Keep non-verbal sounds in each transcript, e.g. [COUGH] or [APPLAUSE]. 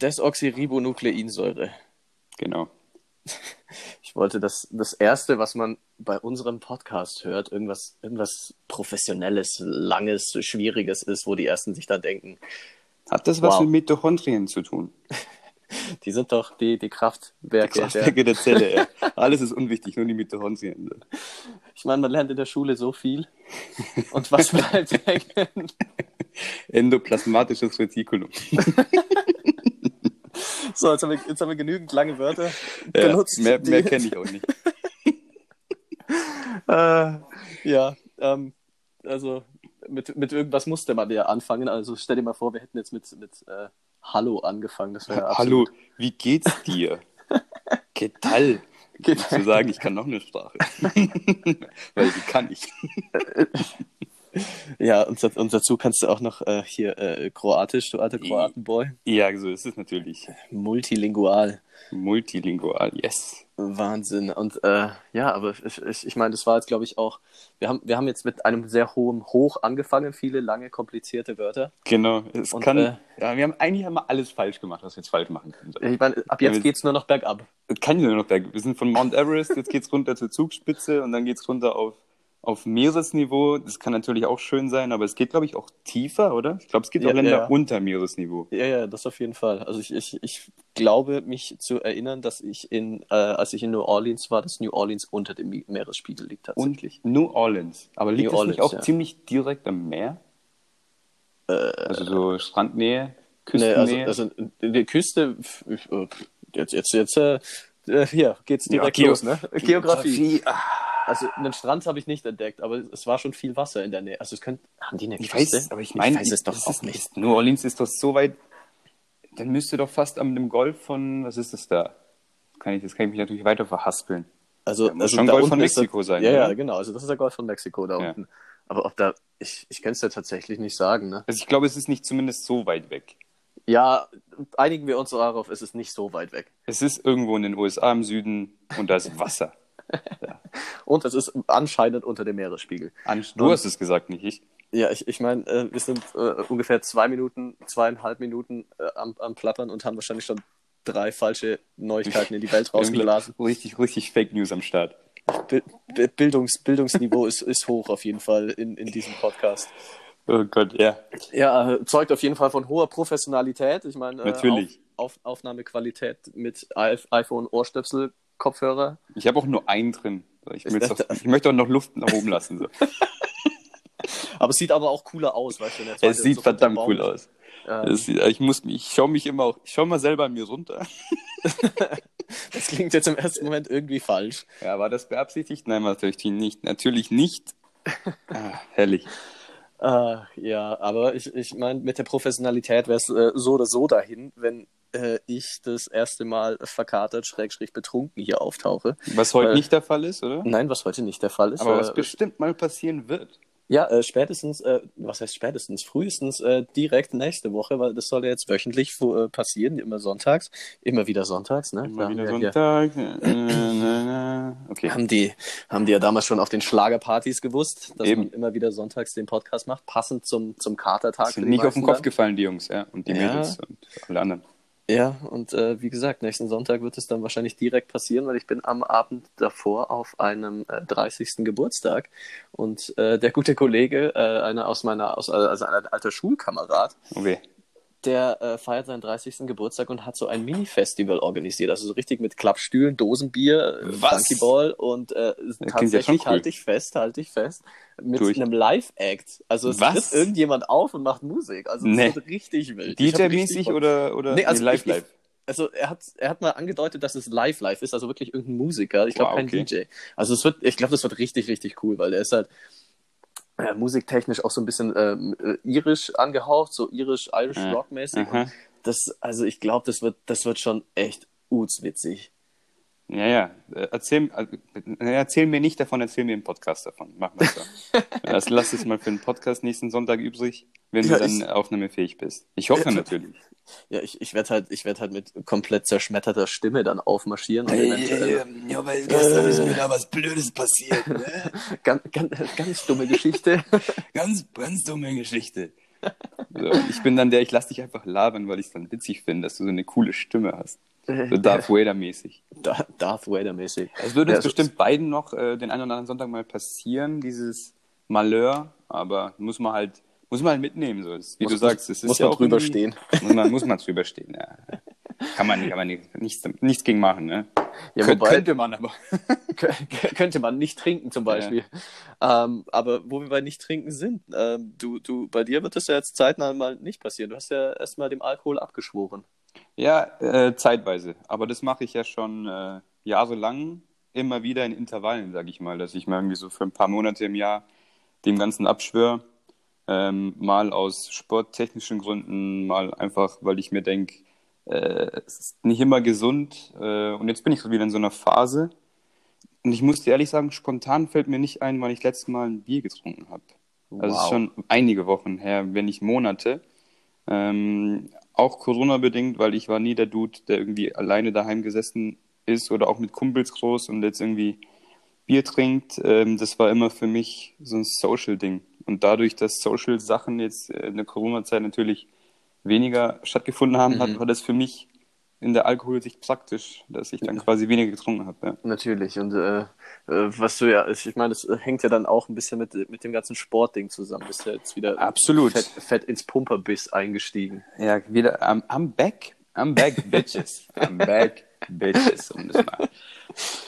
Desoxyribonukleinsäure. Genau. [LAUGHS] Ich wollte das, das Erste, was man bei unserem Podcast hört, irgendwas, irgendwas Professionelles, Langes, Schwieriges ist, wo die Ersten sich dann denken, Hat das was Wow. mit Mitochondrien zu tun? [LAUGHS] die sind doch die, die Kraftwerke. Der, Kraftwerke der Zelle, ja. [LAUGHS] Alles ist unwichtig, nur die Mitochondrien. ich meine, man lernt in der Schule so viel. Und was bleibt hängen? Endoplasmatisches Retikulum. So, jetzt haben, wir, jetzt haben wir genügend lange Wörter Ja, benutzt. mehr mehr kenne ich auch nicht. [LAUGHS] Äh, ja, ähm, also mit, mit irgendwas musste man ja anfangen. Also stell dir mal vor, wir hätten jetzt mit, mit äh, Hallo angefangen. Das wäre Hallo, absolut- wie geht's dir? [LAUGHS] ¿Qué tal? Zu sagen, ich kann noch eine Sprache. [LAUGHS] Weil die kann ich. Ja, und, und dazu kannst du auch noch äh, hier äh, Kroatisch, du alter Kroatenboy. Ja, so ist es natürlich. Multilingual. Multilingual, yes. Wahnsinn. Und äh, ja, aber ich, ich, ich meine, das war jetzt, glaube ich, auch. Wir haben, wir haben jetzt mit einem sehr hohen Hoch angefangen, viele lange, komplizierte Wörter. Genau. Es Und, kann, äh, ja, wir haben eigentlich haben wir alles falsch gemacht, was wir jetzt falsch machen können. Ich meine, ab Ja, jetzt wir- geht's nur noch bergab. Kann ja nur noch berg. Wir sind von Mount Everest, jetzt geht's runter zur Zugspitze und dann geht's runter auf, auf Meeresniveau. Das kann natürlich auch schön sein, aber es geht, glaube ich, auch tiefer, oder? Ich glaube, es gibt Ja, auch Länder ja. unter Meeresniveau. Ja, ja, das auf jeden Fall. Also ich, ich, ich glaube, mich zu erinnern, dass ich in, äh, als ich in New Orleans war, dass New Orleans unter dem Meeresspiegel liegt tatsächlich. Und New Orleans. Aber liegt New das Orleans, nicht auch ja. ziemlich direkt am Meer? also so Strandnähe, Nee, also, Küstennähe? also in der Küste, jetzt, jetzt, jetzt, äh, äh, hier geht's direkt Geo- los, ne? Geografie. ah. Also einen Strand habe ich nicht entdeckt, aber es war schon viel Wasser in der Nähe. Also es könnte, haben die eine Ich Küste? weiß, aber ich meine, weiß es doch das auch ist, nicht. New Orleans ist doch so weit, dann müsste doch fast am dem Golf von, was ist das da? Kann ich, das kann ich mich natürlich weiter verhaspeln. Also, Ja, muss also schon da Golf von Mexiko sein, Ja, ja, genau. Also das ist der Golf von Mexiko da Ja. unten. Aber ob da, ich, ich kann es ja tatsächlich nicht sagen, ne? Also ich glaube, es ist nicht zumindest so weit weg. Ja, einigen wir uns darauf, es ist nicht so weit weg. Es ist irgendwo in den USA im Süden und da ist [LAUGHS] Wasser. Und es ist anscheinend unter dem Meeresspiegel. An, du hast es gesagt, nicht ich. Ja, ich, ich meine, äh, wir sind äh, ungefähr zwei Minuten, zweieinhalb Minuten äh, am, am Plappern und haben wahrscheinlich schon drei falsche Neuigkeiten in die Welt [LAUGHS] rausgeblasen. Richtig, richtig Fake News am Start. Bi- Bildungs, Bildungsniveau ist, ist hoch auf jeden Fall in, in diesem Podcast. Oh Gott, ja. Ja, äh, zeugt auf jeden Fall von hoher Professionalität. Ich meine, äh, Natürlich. Auf, auf, Aufnahmequalität mit I- iPhone, Ohrstöpsel, Kopfhörer. Ich habe auch nur einen drin. Ich, auch, ich möchte auch noch Luft nach oben lassen. So. [LAUGHS] Aber es sieht aber auch cooler aus, weißt du. Es sieht so verdammt cool aus. Ähm, Es sieht, ich muss, mich- ich schaue mich immer auch, ich schaue mal selber an mir runter. [LAUGHS] das klingt jetzt im ersten Moment irgendwie falsch. Ja, war das beabsichtigt? Nein, natürlich nicht. Natürlich nicht. Ah, herrlich. Äh, ja, aber ich, ich meine, mit der Professionalität wäre es äh, so oder so dahin, wenn äh, ich das erste Mal verkatert, schrägstrich betrunken hier auftauche. Was heute Weil- nicht der Fall ist, oder? Nein, was heute nicht der Fall ist. Aber äh, was bestimmt mal passieren wird. Ja, äh, spätestens, äh, was heißt spätestens, frühestens äh, direkt nächste Woche, weil das soll ja jetzt wöchentlich äh, passieren, immer sonntags, immer wieder sonntags, ne? Immer Da wieder Sonntag. Äh, äh, äh, Hier, Okay. haben die, haben die ja damals schon auf den Schlagerpartys gewusst, dass Eben. man immer wieder sonntags den Podcast macht, passend zum, zum Katertag. Sind nicht auf den Kopf dann. gefallen, die Jungs, ja. Und die Ja. Mädels und alle anderen. Ja, und äh, wie gesagt, nächsten Sonntag wird es dann wahrscheinlich direkt passieren, weil ich bin am Abend davor auf einem äh, 30. Geburtstag und äh, der gute Kollege, äh, einer aus meiner, aus, also ein alter Schulkamerad, weh. Der äh, feiert seinen 30. Geburtstag und hat so ein Mini-Festival organisiert. Also so richtig mit Klappstühlen, Dosenbier, äh, Was? Bunkyball und äh, ja tatsächlich cool. halte ich fest, halte ich fest, mit Tu ich. einem Live-Act. Also es Was? tritt irgendjemand auf und macht Musik. Also es Nee. wird richtig wild. DJ-mäßig oder, oder Nee, also live, live? Also er hat, er hat mal angedeutet, dass es live live ist, also wirklich irgendein Musiker. Ich glaube Wow, kein okay. DJ. Also es wird, ich glaube, das wird richtig, richtig cool, weil der ist halt äh, musiktechnisch auch so ein bisschen äh, irisch angehaucht, so irisch-irish Ja. rockmäßig. Aha. Und das, also ich glaube, das wird, das wird schon echt utswitzig. Ja, ja. Äh, Erzähl, äh, erzähl mir nicht davon, erzähl mir im Podcast davon. Machen wir so. [LAUGHS] das lass es mal für den Podcast nächsten Sonntag übrig, wenn Ja, du dann ich- aufnahmefähig bist. Ich hoffe Ja. natürlich. Ja, ich, ich werde halt, ich werde halt mit komplett zerschmetterter Stimme dann aufmarschieren. Und eventuell, ja, weil gestern ist mir da was Blödes passiert. Ne? [LAUGHS] ganz, ganz, ganz dumme Geschichte. [LAUGHS] Ganz, ganz dumme Geschichte. So, ich bin dann der, ich lass dich einfach labern, weil ich es dann witzig finde, dass du so eine coole Stimme hast. So Darth Vader-mäßig. Da- Darth Vader-mäßig. Es würde Ja, uns es bestimmt beiden noch äh, den einen oder anderen Sonntag mal passieren, dieses Malheur, aber muss man halt, muss man halt mitnehmen. So. Wie Muss- du sagst, es ist muss ja man auch drüber stehen. Muss man, muss man drüber stehen, ja. Kann man, kann man nicht, nichts, nichts gegen machen, ne? Ja, Kön wobei- könnte man aber. [LAUGHS] Kö- könnte man nicht trinken zum Beispiel. Ähm, aber wo wir bei nicht trinken sind, ähm, du, du, bei dir wird das ja jetzt zeitnah mal nicht passieren. Du hast ja erstmal dem Alkohol abgeschworen. Ja, äh, zeitweise. Aber das mache ich ja schon äh, jahrelang, immer wieder in Intervallen, sage ich mal, dass ich mal irgendwie so für ein paar Monate im Jahr dem Ganzen abschwöre. Ähm, mal aus sporttechnischen Gründen, mal einfach, weil ich mir denke, äh, es ist nicht immer gesund. Äh, und jetzt bin ich so wieder in so einer Phase. Und ich muss dir ehrlich sagen, spontan fällt mir nicht ein, wann ich letztes Mal ein Bier getrunken habe. Also es ist schon einige Wochen her, wenn nicht Monate. Ähm, auch Corona-bedingt, weil ich war nie der Dude, der irgendwie alleine daheim gesessen ist oder auch mit Kumpels groß und jetzt irgendwie Bier trinkt. Ähm, das war immer für mich so ein Social-Ding. Und dadurch, dass Social-Sachen jetzt äh, in der Corona-Zeit natürlich weniger stattgefunden haben, Mhm. hat, war das für mich in der Alkoholsicht praktisch, dass ich dann quasi weniger getrunken habe. Ja. Natürlich. Und äh, äh, was du ja, ich meine, das hängt ja dann auch ein bisschen mit, mit dem ganzen Sportding zusammen. Bist ja jetzt wieder Absolut. Fett, fett ins Pumperbiss eingestiegen. Ja, wieder, I'm, I'm back. I'm back, [LAUGHS] bitches. I'm back, bitches. Um das mal.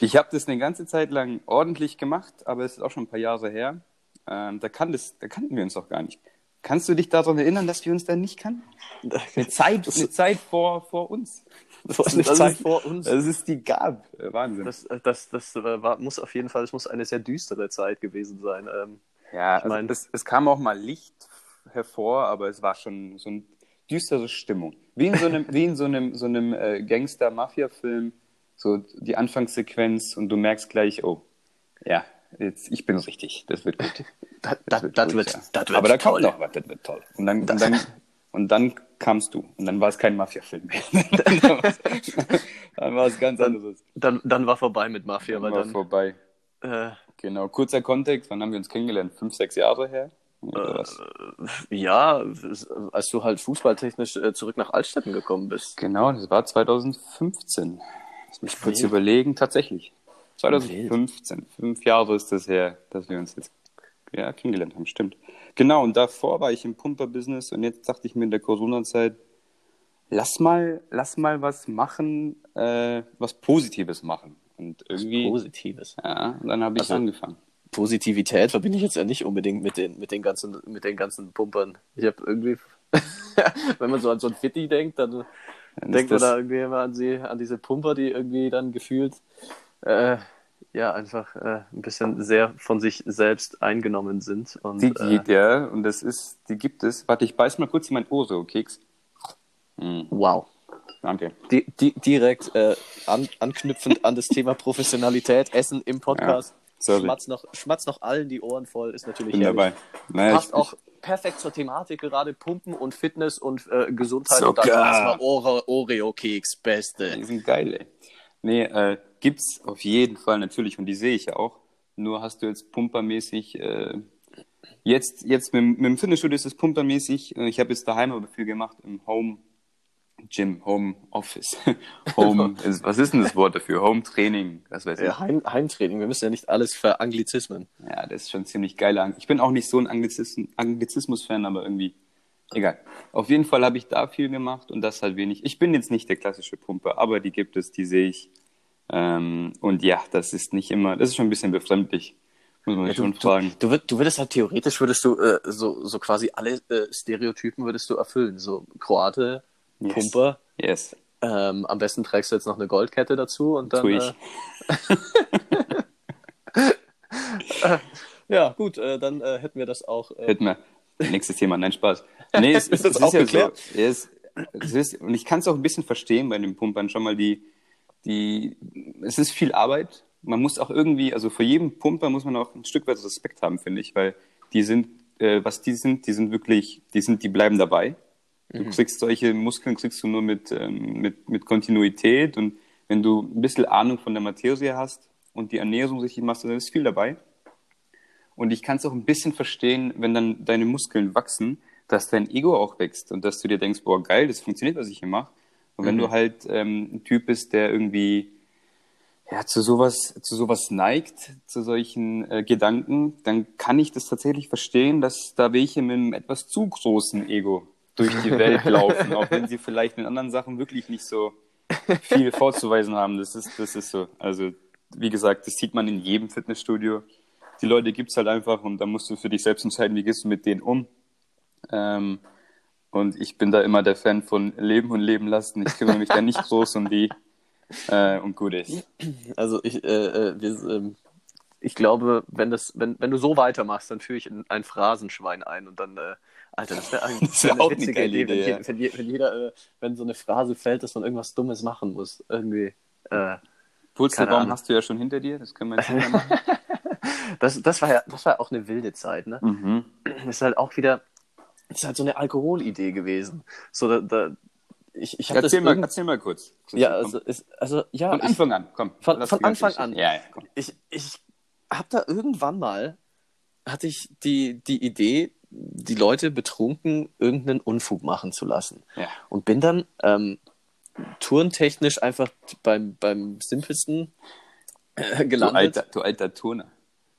Ich habe das eine ganze Zeit lang ordentlich gemacht, aber es ist auch schon ein paar Jahre her. Ähm, da, kann das, da kannten wir uns doch gar nicht. Kannst du dich daran erinnern, dass wir uns da nicht kannten? [LAUGHS] Eine Zeit, eine Zeit vor, vor uns. Das war eine Das Zeit ist- vor uns. Dass es die gab. Äh, Wahnsinn. Das, das, das äh, war, muss auf jeden Fall, es muss eine sehr düstere Zeit gewesen sein. Ähm, Ja, also mein- es, es kam auch mal Licht hervor, aber es war schon so eine düstere Stimmung. Wie in so einem, wie in so einem, so einem äh, Gangster-Mafia-Film, so die Anfangssequenz und du merkst gleich, oh, ja, jetzt, ich bin richtig, das wird gut. [LAUGHS] das, das, das, gut, wird, das wird aber da kommt noch was, das wird toll. Und dann, und dann, [LAUGHS] und dann kamst du und dann war es kein Mafia-Film mehr. [LAUGHS] dann war es ganz anderes. Dann, dann war vorbei mit Mafia, Dann war dann, vorbei. äh, Genau, kurzer Kontext, wann haben wir uns kennengelernt? Fünf, sechs Jahre her? Was? ja, als du halt fußballtechnisch äh, zurück nach Altstetten gekommen bist. Genau, das war 2015. Lass mich kurz überlegen, tatsächlich. 2015, fünf Jahre ist das her, dass wir uns jetzt ja, kennengelernt haben, stimmt. Genau, und davor war ich im Pumper-Business und jetzt dachte ich mir in der Corona-Zeit, lass mal, lass mal was machen, äh, was Positives machen. Und irgendwie, Positives. ja, und dann habe ich Also- angefangen. Positivität verbinde ich jetzt ja nicht unbedingt mit den, mit den ganzen, mit den ganzen Pumpern. Ich habe irgendwie, [LAUGHS] wenn man so an so ein Fitti denkt, dann Dann denkt man da irgendwie immer an, sie, an diese Pumper, die irgendwie dann gefühlt, äh, ja, einfach äh, ein bisschen sehr von sich selbst eingenommen sind. Und, Die äh, geht, ja, und das ist, die gibt es. Warte, ich beiß mal kurz in mein Oreo-Keks. Mm, wow. danke. Di di direkt äh, an anknüpfend an das Thema Professionalität, Essen im Podcast. sorry. schmatz, noch, schmatz noch allen die Ohren voll, ist natürlich Bin herrlich. dabei. Naja, Passt ich, auch perfekt zur Thematik gerade, Pumpen und Fitness und äh, Gesundheit und dann erstmal Ore Oreo-Keks, beste. Die sind geil, ey. Nee, äh, gibt's auf jeden Fall natürlich und die sehe ich ja auch. Nur hast du jetzt pumpermäßig, äh, jetzt, jetzt mit, mit dem Fitnessstudio ist es pumpermäßig. Äh, Ich habe jetzt daheim aber viel gemacht im Home Gym, Home Office. [LAUGHS] Home, [LAUGHS] ist, was ist denn das Wort dafür? Home Training, was weiß ich. Ja, Heim Heimtraining, wir müssen ja nicht alles veranglizismen. Ja, das ist schon ziemlich geil. Ich bin auch nicht so ein Anglizism- Anglizismus-Fan, aber irgendwie egal. Auf jeden Fall habe ich da viel gemacht und das halt wenig. Ich bin jetzt nicht der klassische Pumper, aber die gibt es, die sehe ich. Ähm, und ja, das ist nicht immer, das ist schon ein bisschen befremdlich, muss man sich schon fragen. Du, du würdest halt theoretisch, würdest du äh, so, so quasi alle äh, Stereotypen würdest du erfüllen. So Kroate, Yes. Pumper, Yes, ähm, am besten trägst du jetzt noch eine Goldkette dazu und dann... tue ich. Äh, [LAUGHS] [LAUGHS] ja, gut, äh, dann äh, hätten wir das auch... Äh, Hätten wir. Nächstes Thema, nein, Spaß. [LAUGHS] Nee, es, Ist es, das es auch ist ja geklärt? so. Ja, Es, es ist, und ich kann es auch ein bisschen verstehen bei den Pumpern schon mal die, die, es ist viel Arbeit. Man muss auch irgendwie, also vor jedem Pumper muss man auch ein Stück weit Respekt haben, finde ich, weil die sind, äh, was die sind, die sind wirklich, die sind, die bleiben dabei. Du kriegst solche Muskeln, kriegst du nur mit, ähm, mit, mit Kontinuität und wenn du ein bisschen Ahnung von der Materie hast und die Ernährung richtig machst, dann ist viel dabei. Und ich kann es auch ein bisschen verstehen, wenn dann deine Muskeln wachsen, dass dein Ego auch wächst und dass du dir denkst, boah, geil, das funktioniert, was ich hier mache. Und wenn Mhm. du halt ähm, ein Typ bist, der irgendwie ja, zu sowas, zu sowas neigt, zu solchen äh, Gedanken, dann kann ich das tatsächlich verstehen, dass da welche mit einem etwas zu großen Ego durch die Welt [LAUGHS] laufen, auch wenn sie vielleicht in anderen Sachen wirklich nicht so viel vorzuweisen haben. Das ist, das ist so. Also, wie gesagt, das sieht man in jedem Fitnessstudio. Die Leute gibt's halt einfach und da musst du für dich selbst entscheiden, wie gehst du mit denen um. Ähm, und ich bin da immer der Fan von Leben und Leben lassen. Ich kümmere mich da nicht [LAUGHS] groß um die äh, und gut ist. Also ich, äh, äh, wir, ähm, ich glaube, wenn das, wenn, wenn du so weitermachst, dann führe ich in ein Phrasenschwein ein und dann, äh, Alter, das wäre eigentlich [LAUGHS] Das wär eine witzige Idee, wenn, Idee, je- wenn, je- wenn jeder, äh, wenn so eine Phrase fällt, dass man irgendwas Dummes machen muss. Irgendwie. Äh, Ahnung. hast du ja schon hinter dir, das können wir jetzt machen. [LAUGHS] das, das war ja, das war auch eine wilde Zeit, ne? mhm. Das ist halt auch wieder, das ist halt so eine Alkoholidee gewesen. So, da, da ich, ich erzähl, mal, irgend- erzähl mal kurz. ja, also, ist, also, ja, von ich, Anfang an, komm. Von- von Anfang an. Ja, ja, komm. ich, ich habe da irgendwann mal, hatte ich die, die Idee, die Leute betrunken irgendeinen Unfug machen zu lassen. Ja. Und bin dann ähm, tourentechnisch einfach beim, beim simpelsten äh, Du gelandet. alter, du alter Turner.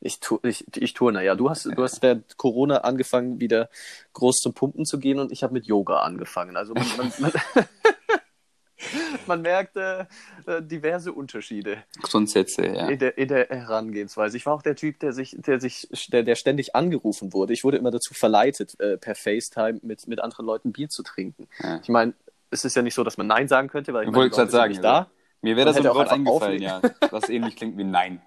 Ich, tu, ich, ich turne, ja. Du hast, du hast während Corona angefangen, wieder groß zum Pumpen zu gehen und ich habe mit Yoga angefangen. Also man, man, man, [LAUGHS] man merkt äh, äh, diverse Unterschiede Grundsätze, ja. in, der, in der Herangehensweise. Ich war auch der Typ, der sich, der sich, der, der ständig angerufen wurde. Ich wurde immer dazu verleitet, äh, per FaceTime mit, mit anderen Leuten Bier zu trinken. Ja. Ich meine, es ist ja nicht so, dass man Nein sagen könnte, weil ich Ich wollte gerade sagen, nicht da. mir wäre das sofort einfach eingefallen, ja. Was ähnlich klingt wie Nein.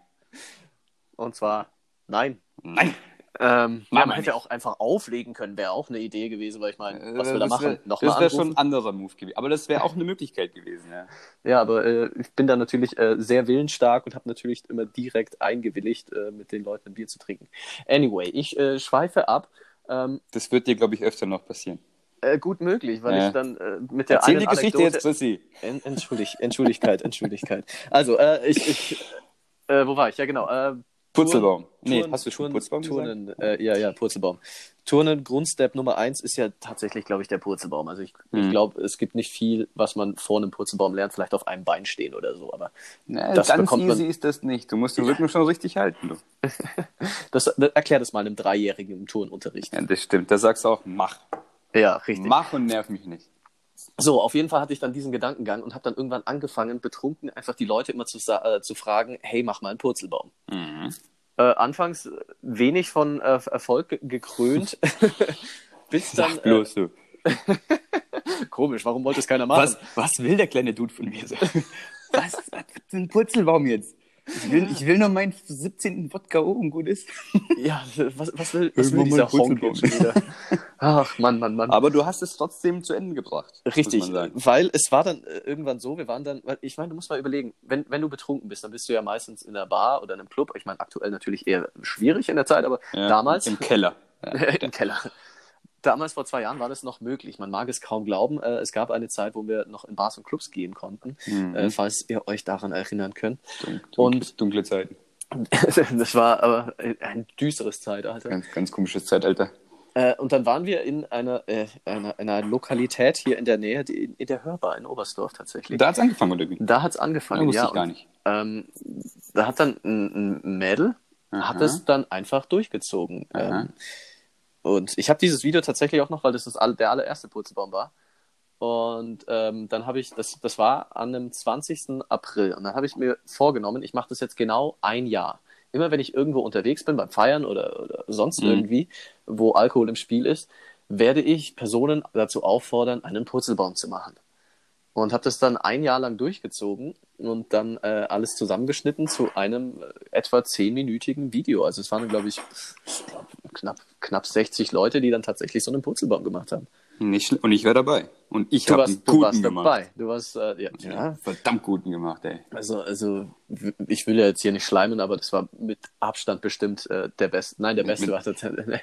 Und zwar Nein. Nein. Ähm, ja, man wir hätte auch einfach auflegen können, wäre auch eine Idee gewesen, weil ich meine, was Äh, will er das machen? wär- Nochmal Das wäre schon ein anderer Move gewesen. Aber das wäre auch eine Möglichkeit gewesen, ja. Ja, aber äh, ich bin da natürlich äh, sehr willensstark und habe natürlich immer direkt eingewilligt, äh, mit den Leuten ein Bier zu trinken. Anyway, ich äh, schweife ab. Ähm, Das wird dir, glaube ich, öfter noch passieren. äh, gut möglich, weil Ja. ich dann mit der Erzähl einen die Geschichte Anekdote... jetzt, Chrissy. En Entschuldig, Entschuldigkeit, Entschuldigkeit. Also, äh, ich, ich wo war ich? Ja, genau. Purzelbaum. Nee, Turnen- hast du schon Turnen- Purzelbaum? Turnen, äh, ja, ja, Purzelbaum. Turnen, Grundstep Nummer eins ist ja tatsächlich, glaube ich, der Purzelbaum. Also ich, ich Mhm. glaube, es gibt nicht viel, was man vor einem Purzelbaum lernt, vielleicht auf einem Bein stehen oder so. Aber Na, Das ganz bekommt man- easy ist das nicht. Du musst den Rücken schon richtig halten. [LAUGHS] Das, das erklär das mal einem Dreijährigen im Turnunterricht. Ja, das stimmt. Da sagst du auch, mach. Ja, richtig. Mach und nerv mich nicht. So, auf jeden Fall hatte ich dann diesen Gedankengang und habe dann irgendwann angefangen, betrunken einfach die Leute immer zu, äh, zu fragen, hey, mach mal einen Purzelbaum. Mhm. Äh, anfangs wenig von äh, Erfolg ge- gekrönt, [LAUGHS] bis dann... Sag bloß du. Äh, [LAUGHS] komisch, warum wollte es keiner machen? Was, was will der kleine Dude von mir? [LAUGHS] was, was ist ein Purzelbaum jetzt? Ich will, ich will noch meinen 17. Wodka oben gut ist. Ja, was, was will, was will dieser mal Purzelbaum. Honk jetzt schon wieder? Ach, Mann, Mann, Mann. Aber du hast es trotzdem zu Ende gebracht. Richtig, weil es war dann äh, irgendwann so, wir waren dann, weil ich meine, du musst mal überlegen, wenn, wenn du betrunken bist, dann bist du ja meistens in einer Bar oder in einem Club. Ich meine, aktuell natürlich eher schwierig in der Zeit, aber Ja, damals Im Keller. [LAUGHS] im Keller. Damals vor zwei Jahren war das noch möglich. Man mag es kaum glauben. Äh, es gab eine Zeit, wo wir noch in Bars und Clubs gehen konnten, Mhm. äh, falls ihr euch daran erinnern könnt. Dun- Und- dunkle, dunkle Zeiten. [LAUGHS] das war aber ein düsteres Zeitalter. Ganz, ganz komisches Zeitalter. Äh, und dann waren wir in einer, äh, einer, einer Lokalität hier in der Nähe, die, in der Hörbar in Oberstdorf tatsächlich. Da hat's angefangen, oder wie? Da hat es Ja, angefangen, wusste ja. ich gar und, nicht. Ähm, da hat dann ein, ein Mädel, hat Aha. es dann einfach durchgezogen. Ähm, und ich habe dieses Video tatsächlich auch noch, weil das, das all, der allererste Purzelbaum war. Und ähm, dann habe ich, das, das war an dem 20. April. Und dann habe ich mir vorgenommen, ich mache das jetzt genau ein Jahr. Immer wenn ich irgendwo unterwegs bin, beim Feiern oder, oder sonst Mhm. irgendwie, wo Alkohol im Spiel ist, werde ich Personen dazu auffordern, einen Purzelbaum zu machen. Und habe das dann ein Jahr lang durchgezogen und dann äh, alles zusammengeschnitten zu einem äh, etwa zehnminütigen Video. Also es waren, glaube ich, ich glaub, knapp, knapp 60 Leute, die dann tatsächlich so einen Purzelbaum gemacht haben. Nicht und ich war dabei. Und ich Du habe warst, einen du guten warst gemacht. dabei. Du warst, äh, ja, Ja, verdammt guten gemacht, ey. Also, also ich will ja jetzt hier nicht schleimen, aber das war mit Abstand bestimmt äh, der beste. Nein, der beste mit- war tatsächlich. [LAUGHS]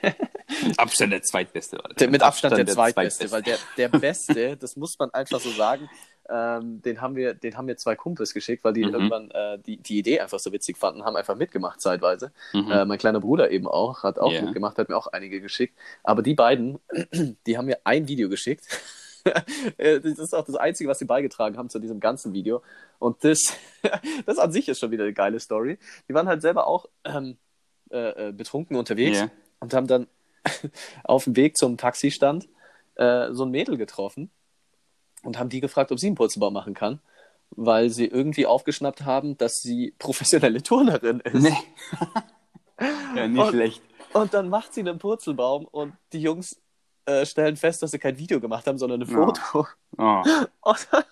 Mit Abstand der zweitbeste. Alter. Der, mit Abstand, der, zweitbeste, weil der, der Beste, das muss man einfach so sagen, ähm, den haben wir, den haben wir zwei Kumpels geschickt, weil die Mhm. irgendwann äh, die, die Idee einfach so witzig fanden, haben einfach mitgemacht zeitweise. Mhm. Äh, mein kleiner Bruder eben auch, hat auch Ja. mitgemacht, hat mir auch einige geschickt. Aber die beiden, [CLEARS THROAT] die haben mir ein Video geschickt. [LAUGHS] Äh, das ist auch das Einzige, was sie beigetragen haben zu diesem ganzen Video. Und das, [LAUGHS] das an sich ist schon wieder eine geile Story. Die waren halt selber auch ähm, äh, äh, betrunken unterwegs Ja. und haben dann [LAUGHS] auf dem Weg zum Taxistand äh, so ein Mädel getroffen und haben die gefragt, ob sie einen Purzelbaum machen kann, weil sie irgendwie aufgeschnappt haben, dass sie professionelle Turnerin ist. Nee. [LAUGHS] ja, nicht Und- schlecht. Und dann macht sie einen Purzelbaum und die Jungs äh, stellen fest, dass sie kein Video gemacht haben, sondern ein Ja. Foto. Oh, [LAUGHS] Und dann,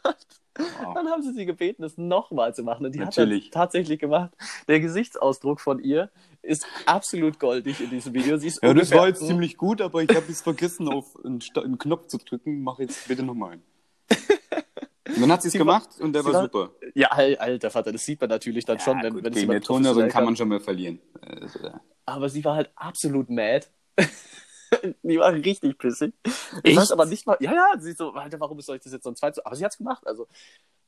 oh. dann haben sie sie gebeten, es nochmal zu machen. Und die Natürlich. hat das tatsächlich gemacht. Der Gesichtsausdruck von ihr ist absolut goldig in diesem Video. Sie ist Ja, das war jetzt ziemlich gut, aber ich habe jetzt vergessen, auf einen, einen Knopf zu drücken. Mach jetzt bitte nochmal. Und dann hat sie es war- gemacht und der war, super. Ja, al- alter Vater, das sieht man natürlich dann schon, Ja, wenn, gut, wenn es gegen eine kann man schon mal verlieren. Also, ja. aber sie war halt absolut mad. [LAUGHS] die war richtig pissig. Ich weiß aber nicht mal, ja, ja, sie so, Alter, warum soll ich das jetzt so ein zweites, aber sie hat's gemacht, also.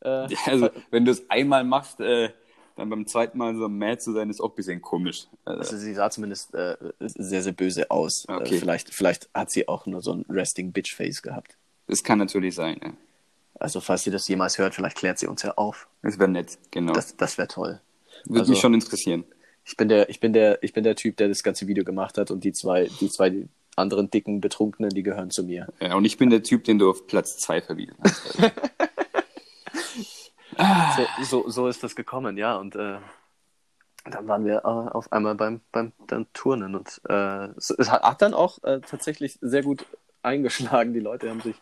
Äh, [LAUGHS] Ja, also, wenn du es einmal machst, äh, dann beim zweiten Mal so mad zu sein, ist auch ein bisschen komisch. Also, also sie sah zumindest äh, sehr, sehr böse aus. Okay. Äh, vielleicht, vielleicht hat sie auch nur so ein Resting Bitch Face gehabt. das kann natürlich sein. Ja. Also, falls sie das jemals hört, vielleicht klärt sie uns ja auf. Das wäre nett, genau. Das, das wäre toll. Würde also- mich schon interessieren. Ich bin der, ich bin der, ich bin der Typ, der das ganze Video gemacht hat und die zwei, die zwei anderen dicken Betrunkenen, die gehören zu mir. Ja, und ich bin der Typ, den du auf Platz 2 verwiesen hast. Also, [LAUGHS] So, so, so ist das gekommen, ja. Und äh, dann waren wir äh, auf einmal beim, beim dann Turnen und äh, es, hat dann auch äh, tatsächlich sehr gut eingeschlagen. Die Leute haben sich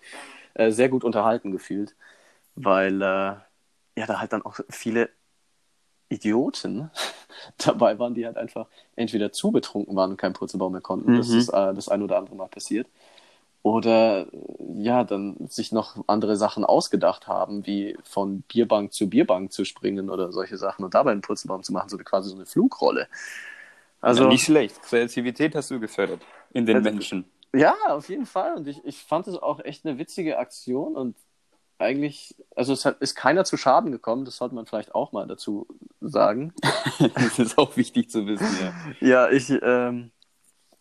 äh, sehr gut unterhalten gefühlt, weil äh, ja da halt dann auch viele Idioten [LAUGHS] dabei waren, die halt einfach entweder zu betrunken waren und keinen Purzelbaum mehr konnten. Das Mhm. ist äh, das ein oder andere Mal passiert. Oder äh, ja, dann sich noch andere Sachen ausgedacht haben, wie von Bierbank zu Bierbank zu springen oder solche Sachen und dabei einen Purzelbaum zu machen, so quasi so eine Flugrolle. Also ja, nicht schlecht. Kreativität hast du gefördert in den Also- Menschen. Ja, auf jeden Fall. Und ich, ich fand es auch echt eine witzige Aktion und eigentlich, also es hat, ist keiner zu Schaden gekommen, das sollte man vielleicht auch mal dazu sagen. [LAUGHS] das ist auch wichtig zu wissen, ja. Ja, ich, ähm,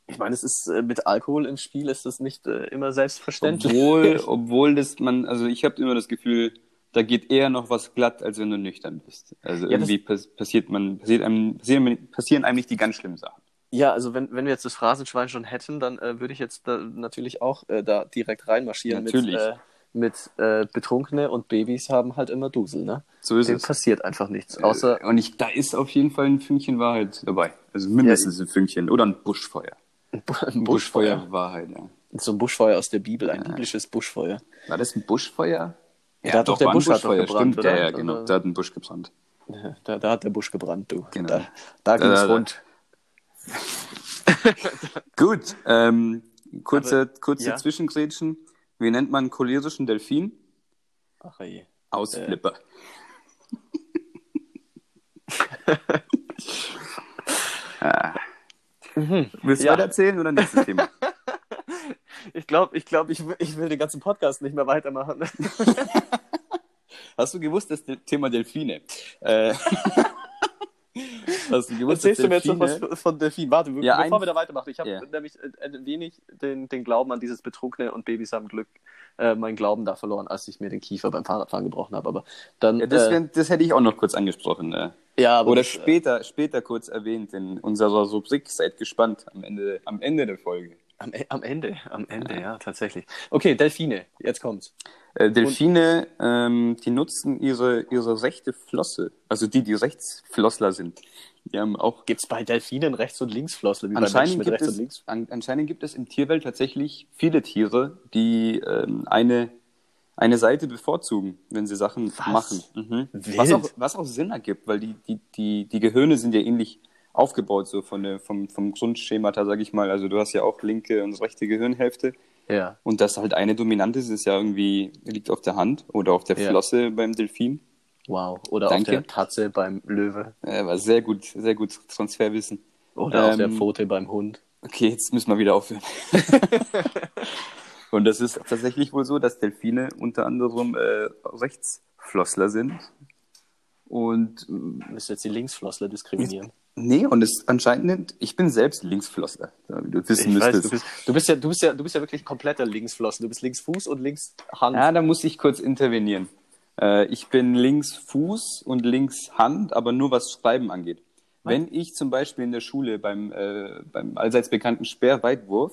ich meine, es ist äh, mit Alkohol im Spiel ist das nicht äh, immer selbstverständlich. Obwohl, [LAUGHS] obwohl das man, also ich habe immer das Gefühl, da geht eher noch was glatt, als wenn du nüchtern bist. Also Ja, irgendwie pass passiert man, passiert einem, passieren, passieren einem nicht die ganz schlimmen Sachen. Ja, also wenn, wenn wir jetzt das Phrasenschwein schon hätten, dann äh, würde ich jetzt da natürlich auch äh, da direkt reinmarschieren Natürlich. mit, äh, mit äh, Betrunkene und Babys haben halt immer Dusel, ne? So ist Dem es. passiert einfach nichts. Außer, Äh, und ich, da ist auf jeden Fall ein Fünkchen Wahrheit dabei. Also mindestens ein Fünkchen oder ein Buschfeuer. ein Ein Buschfeuer. Wahrheit, ja. So ein Buschfeuer aus der Bibel, ein biblisches Buschfeuer. War das ein Buschfeuer? Ja, doch, der war ein Busch hat doch Buschfeuer, gebrannt, stimmt. oder? Ja, ja, genau. Also- Da hat ein Busch gebrannt. Da, da hat der Busch gebrannt, du. Genau. Da, da Da- da- rund. [LAUGHS] Gut, ähm, kurze, Aber- kurze ja. Zwischengrätschen. Wie nennt man einen cholerischen Delfin? Ach je. Ausflipper. ah. [LAUGHS] Willst du Ja. weiter erzählen oder nächstes [LAUGHS] Thema? Ich glaube, ich, glaub, ich, will- ich will den ganzen Podcast nicht mehr weitermachen. Hast du gewusst, das Thema Delfine? Äh, hast du gewusst, Erzählst du mir jetzt noch was von Delfin? Warte, Ja, bevor ein- wir da weitermachen. Ich habe Ja. nämlich äh, ein wenig den, den Glauben an dieses Betrunkene und Babys haben Glück, äh, meinen Glauben da verloren, als ich mir den Kiefer beim Fahrradfahren gebrochen habe. Aber dann. Ja, das, äh, das hätte ich auch noch kurz angesprochen. Äh. ja, Oder das, äh, später, später kurz erwähnt in unserer Rubrik. Seid gespannt am Ende, am Ende der Folge. am, E- am Ende, am Ende, ja. tatsächlich. Okay, Delfine, jetzt kommt's. Äh, Delfine, ähm, die nutzen ihre, ihre rechte Flosse, also die, die Rechtsflossler sind. Haben auch Gibt's bei Delfinen Rechts- und bei Menschen anscheinend gibt, es, Links? an, anscheinend gibt es in Tierwelt tatsächlich viele Tiere, die ähm, eine, eine Seite bevorzugen, wenn sie Sachen Was? machen. Mhm. Was, auch, was auch Sinn ergibt, weil die, die, die, die Gehirne sind ja ähnlich aufgebaut, so von der, vom, vom Grundschemata, sag ich mal. Also du hast ja auch linke und rechte Gehirnhälfte. Ja. Und dass halt eine dominant ist, ist ja irgendwie, liegt auf der Hand oder auf der Ja. Flosse beim Delfin. Wow. Oder Danke. auf der Tatze beim Löwe. Äh, war sehr gut, sehr gut Transferwissen. Oder auf der Ähm, Pfote beim Hund. Okay, jetzt müssen wir wieder aufhören. [LAUGHS] Und das ist tatsächlich wohl so, dass Delfine unter anderem äh, Rechtsflossler sind. Und Müsst jetzt die Linksflossler diskriminieren? nee, und es anscheinend, ich bin selbst Linksflossler, wie du wissen Ich weiß, müsstest. du, bist, du, bist ja, du, bist ja, du bist ja wirklich kompletter Linksflossen. Du bist Linksfuß und Linkshand. Ja, da muss ich kurz intervenieren. Äh, ich bin links Fuß und links Hand, aber nur was Schreiben angeht. Wenn ich zum Beispiel in der Schule beim, äh, beim allseits bekannten Speerweitwurf,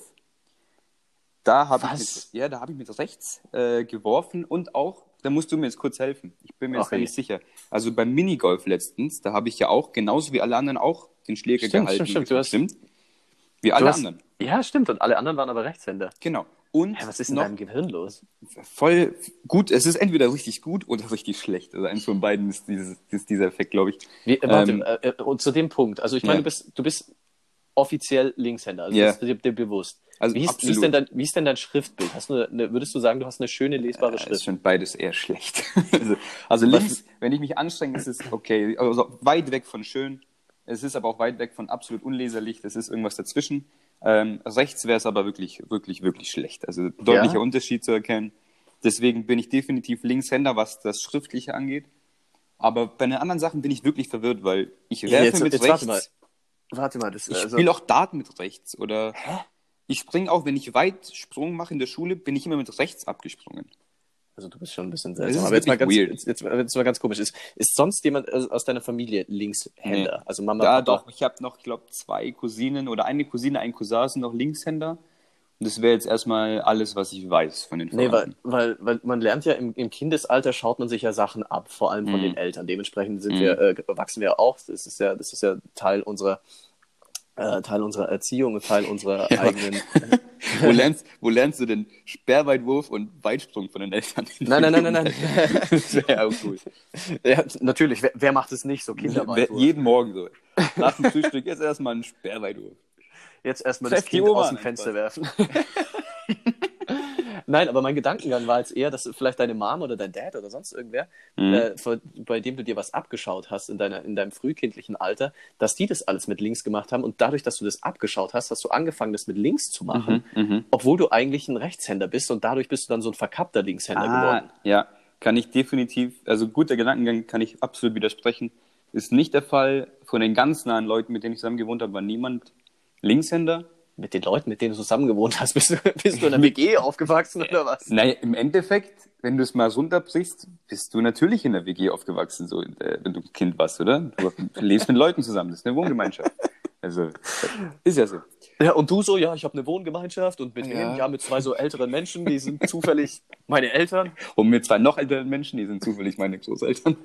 da habe ich, Was? mit- ja, da hab ich mit rechts äh, geworfen und auch, da musst du mir jetzt kurz helfen. Ich bin mir Ach jetzt gar nicht sicher. Also beim Minigolf letztens, da habe ich ja auch, genauso wie alle anderen, auch den Schläger Stimmt, gehalten. stimmt, stimmt. Stimmt. Wie alle hast- anderen. Ja, stimmt. Und alle anderen waren aber Rechtshänder. Genau. Und Hä, was ist in deinem Gehirn los? voll gut. Es ist entweder richtig gut oder richtig schlecht. Also eins von beiden ist, dieses, ist dieser Effekt, glaube ich. Wie, warte, Ähm, äh, äh, und zu dem Punkt. Also ich meine, Ja. du bist, du bist offiziell Linkshänder. Also Ja. das ist dir, bewusst. Also wie, ist, wie, ist denn dein, wie ist denn dein Schriftbild? Hast du eine, würdest du sagen, du hast eine schöne lesbare Äh, Schrift? schon beides eher schlecht. [LAUGHS] also, also links, wenn ich mich anstrenge, ist es okay. Also weit weg von schön. Es ist aber auch weit weg von absolut unleserlich. Es ist irgendwas dazwischen. Ähm, rechts wäre es aber wirklich, wirklich, wirklich schlecht. Also deutlicher Ja? Unterschied zu erkennen. Deswegen bin ich definitiv Linkshänder, was das Schriftliche angeht. Aber bei den anderen Sachen bin ich wirklich verwirrt, weil ich werfe jetzt, mit jetzt rechts. warte mal. Warte mal, das Ich also, spiele auch Dart mit rechts. Oder ich springe auch, wenn ich Weitsprung mache in der Schule, bin ich immer mit rechts abgesprungen. Also du bist schon ein bisschen seltsam. Aber jetzt mal, ganz, jetzt, jetzt, jetzt mal ganz komisch. Ist, ist sonst jemand äh, aus deiner Familie Linkshänder? Nee. Also Mama, Papa? doch, ich habe noch, ich glaube, zwei Cousinen oder eine Cousine, ein Cousin sind noch Linkshänder. Und das wäre jetzt erstmal alles, was ich weiß von den Nee, weil, Verwandten. weil, weil man lernt ja im, im Kindesalter schaut man sich ja Sachen ab, vor allem von Mhm. den Eltern. Dementsprechend sind Mhm. wir, äh, wachsen wir auch. Das ist ja, das ist ja Teil unserer, äh, Teil unserer Erziehung und Teil unserer [LAUGHS] Ja. eigenen. [LAUGHS] [LAUGHS] wo, lernst, wo lernst du denn Sperrweitwurf und Weitsprung von den Eltern? [LAUGHS] nein, nein, nein, nein, nein. das wäre auch cool. ja, natürlich, wer, wer macht es nicht so? Kinderweitwurf. Jeden Morgen so. Nach dem Frühstück jetzt erstmal ein Sperrweitwurf. Jetzt erstmal das Kind aus dem Fenster werfen. [LAUGHS] Nein, aber mein Gedankengang war jetzt eher, dass vielleicht deine Mom oder dein Dad oder sonst irgendwer, Mhm. äh, vor, bei dem du dir was abgeschaut hast in, deiner, in deinem frühkindlichen Alter, dass die das alles mit links gemacht haben und dadurch, dass du das abgeschaut hast, hast du angefangen, das mit links zu machen, Mhm. obwohl du eigentlich ein Rechtshänder bist und dadurch bist du dann so ein verkappter Linkshänder geworden. Ah, ja, kann ich definitiv, also guter Gedankengang kann ich absolut widersprechen. Ist nicht der Fall. Von den ganz nahen Leuten, mit denen ich zusammen gewohnt habe, war niemand Linkshänder. Mit den Leuten, mit denen du zusammen gewohnt hast, [LAUGHS] bist du, bist du in einer WG aufgewachsen oder was? Naja, im Endeffekt, wenn du es mal runterbrichst, bist du natürlich in der WG aufgewachsen, so, äh, wenn du ein Kind warst, oder? Du lebst mit Leuten zusammen, das ist eine Wohngemeinschaft. Also, ist ja so. Ja, und du so, ja, ich habe eine Wohngemeinschaft und mit Ja. wem? Ja, mit zwei so älteren Menschen, die sind zufällig meine Eltern. Und mit zwei noch älteren Menschen, die sind zufällig meine Großeltern.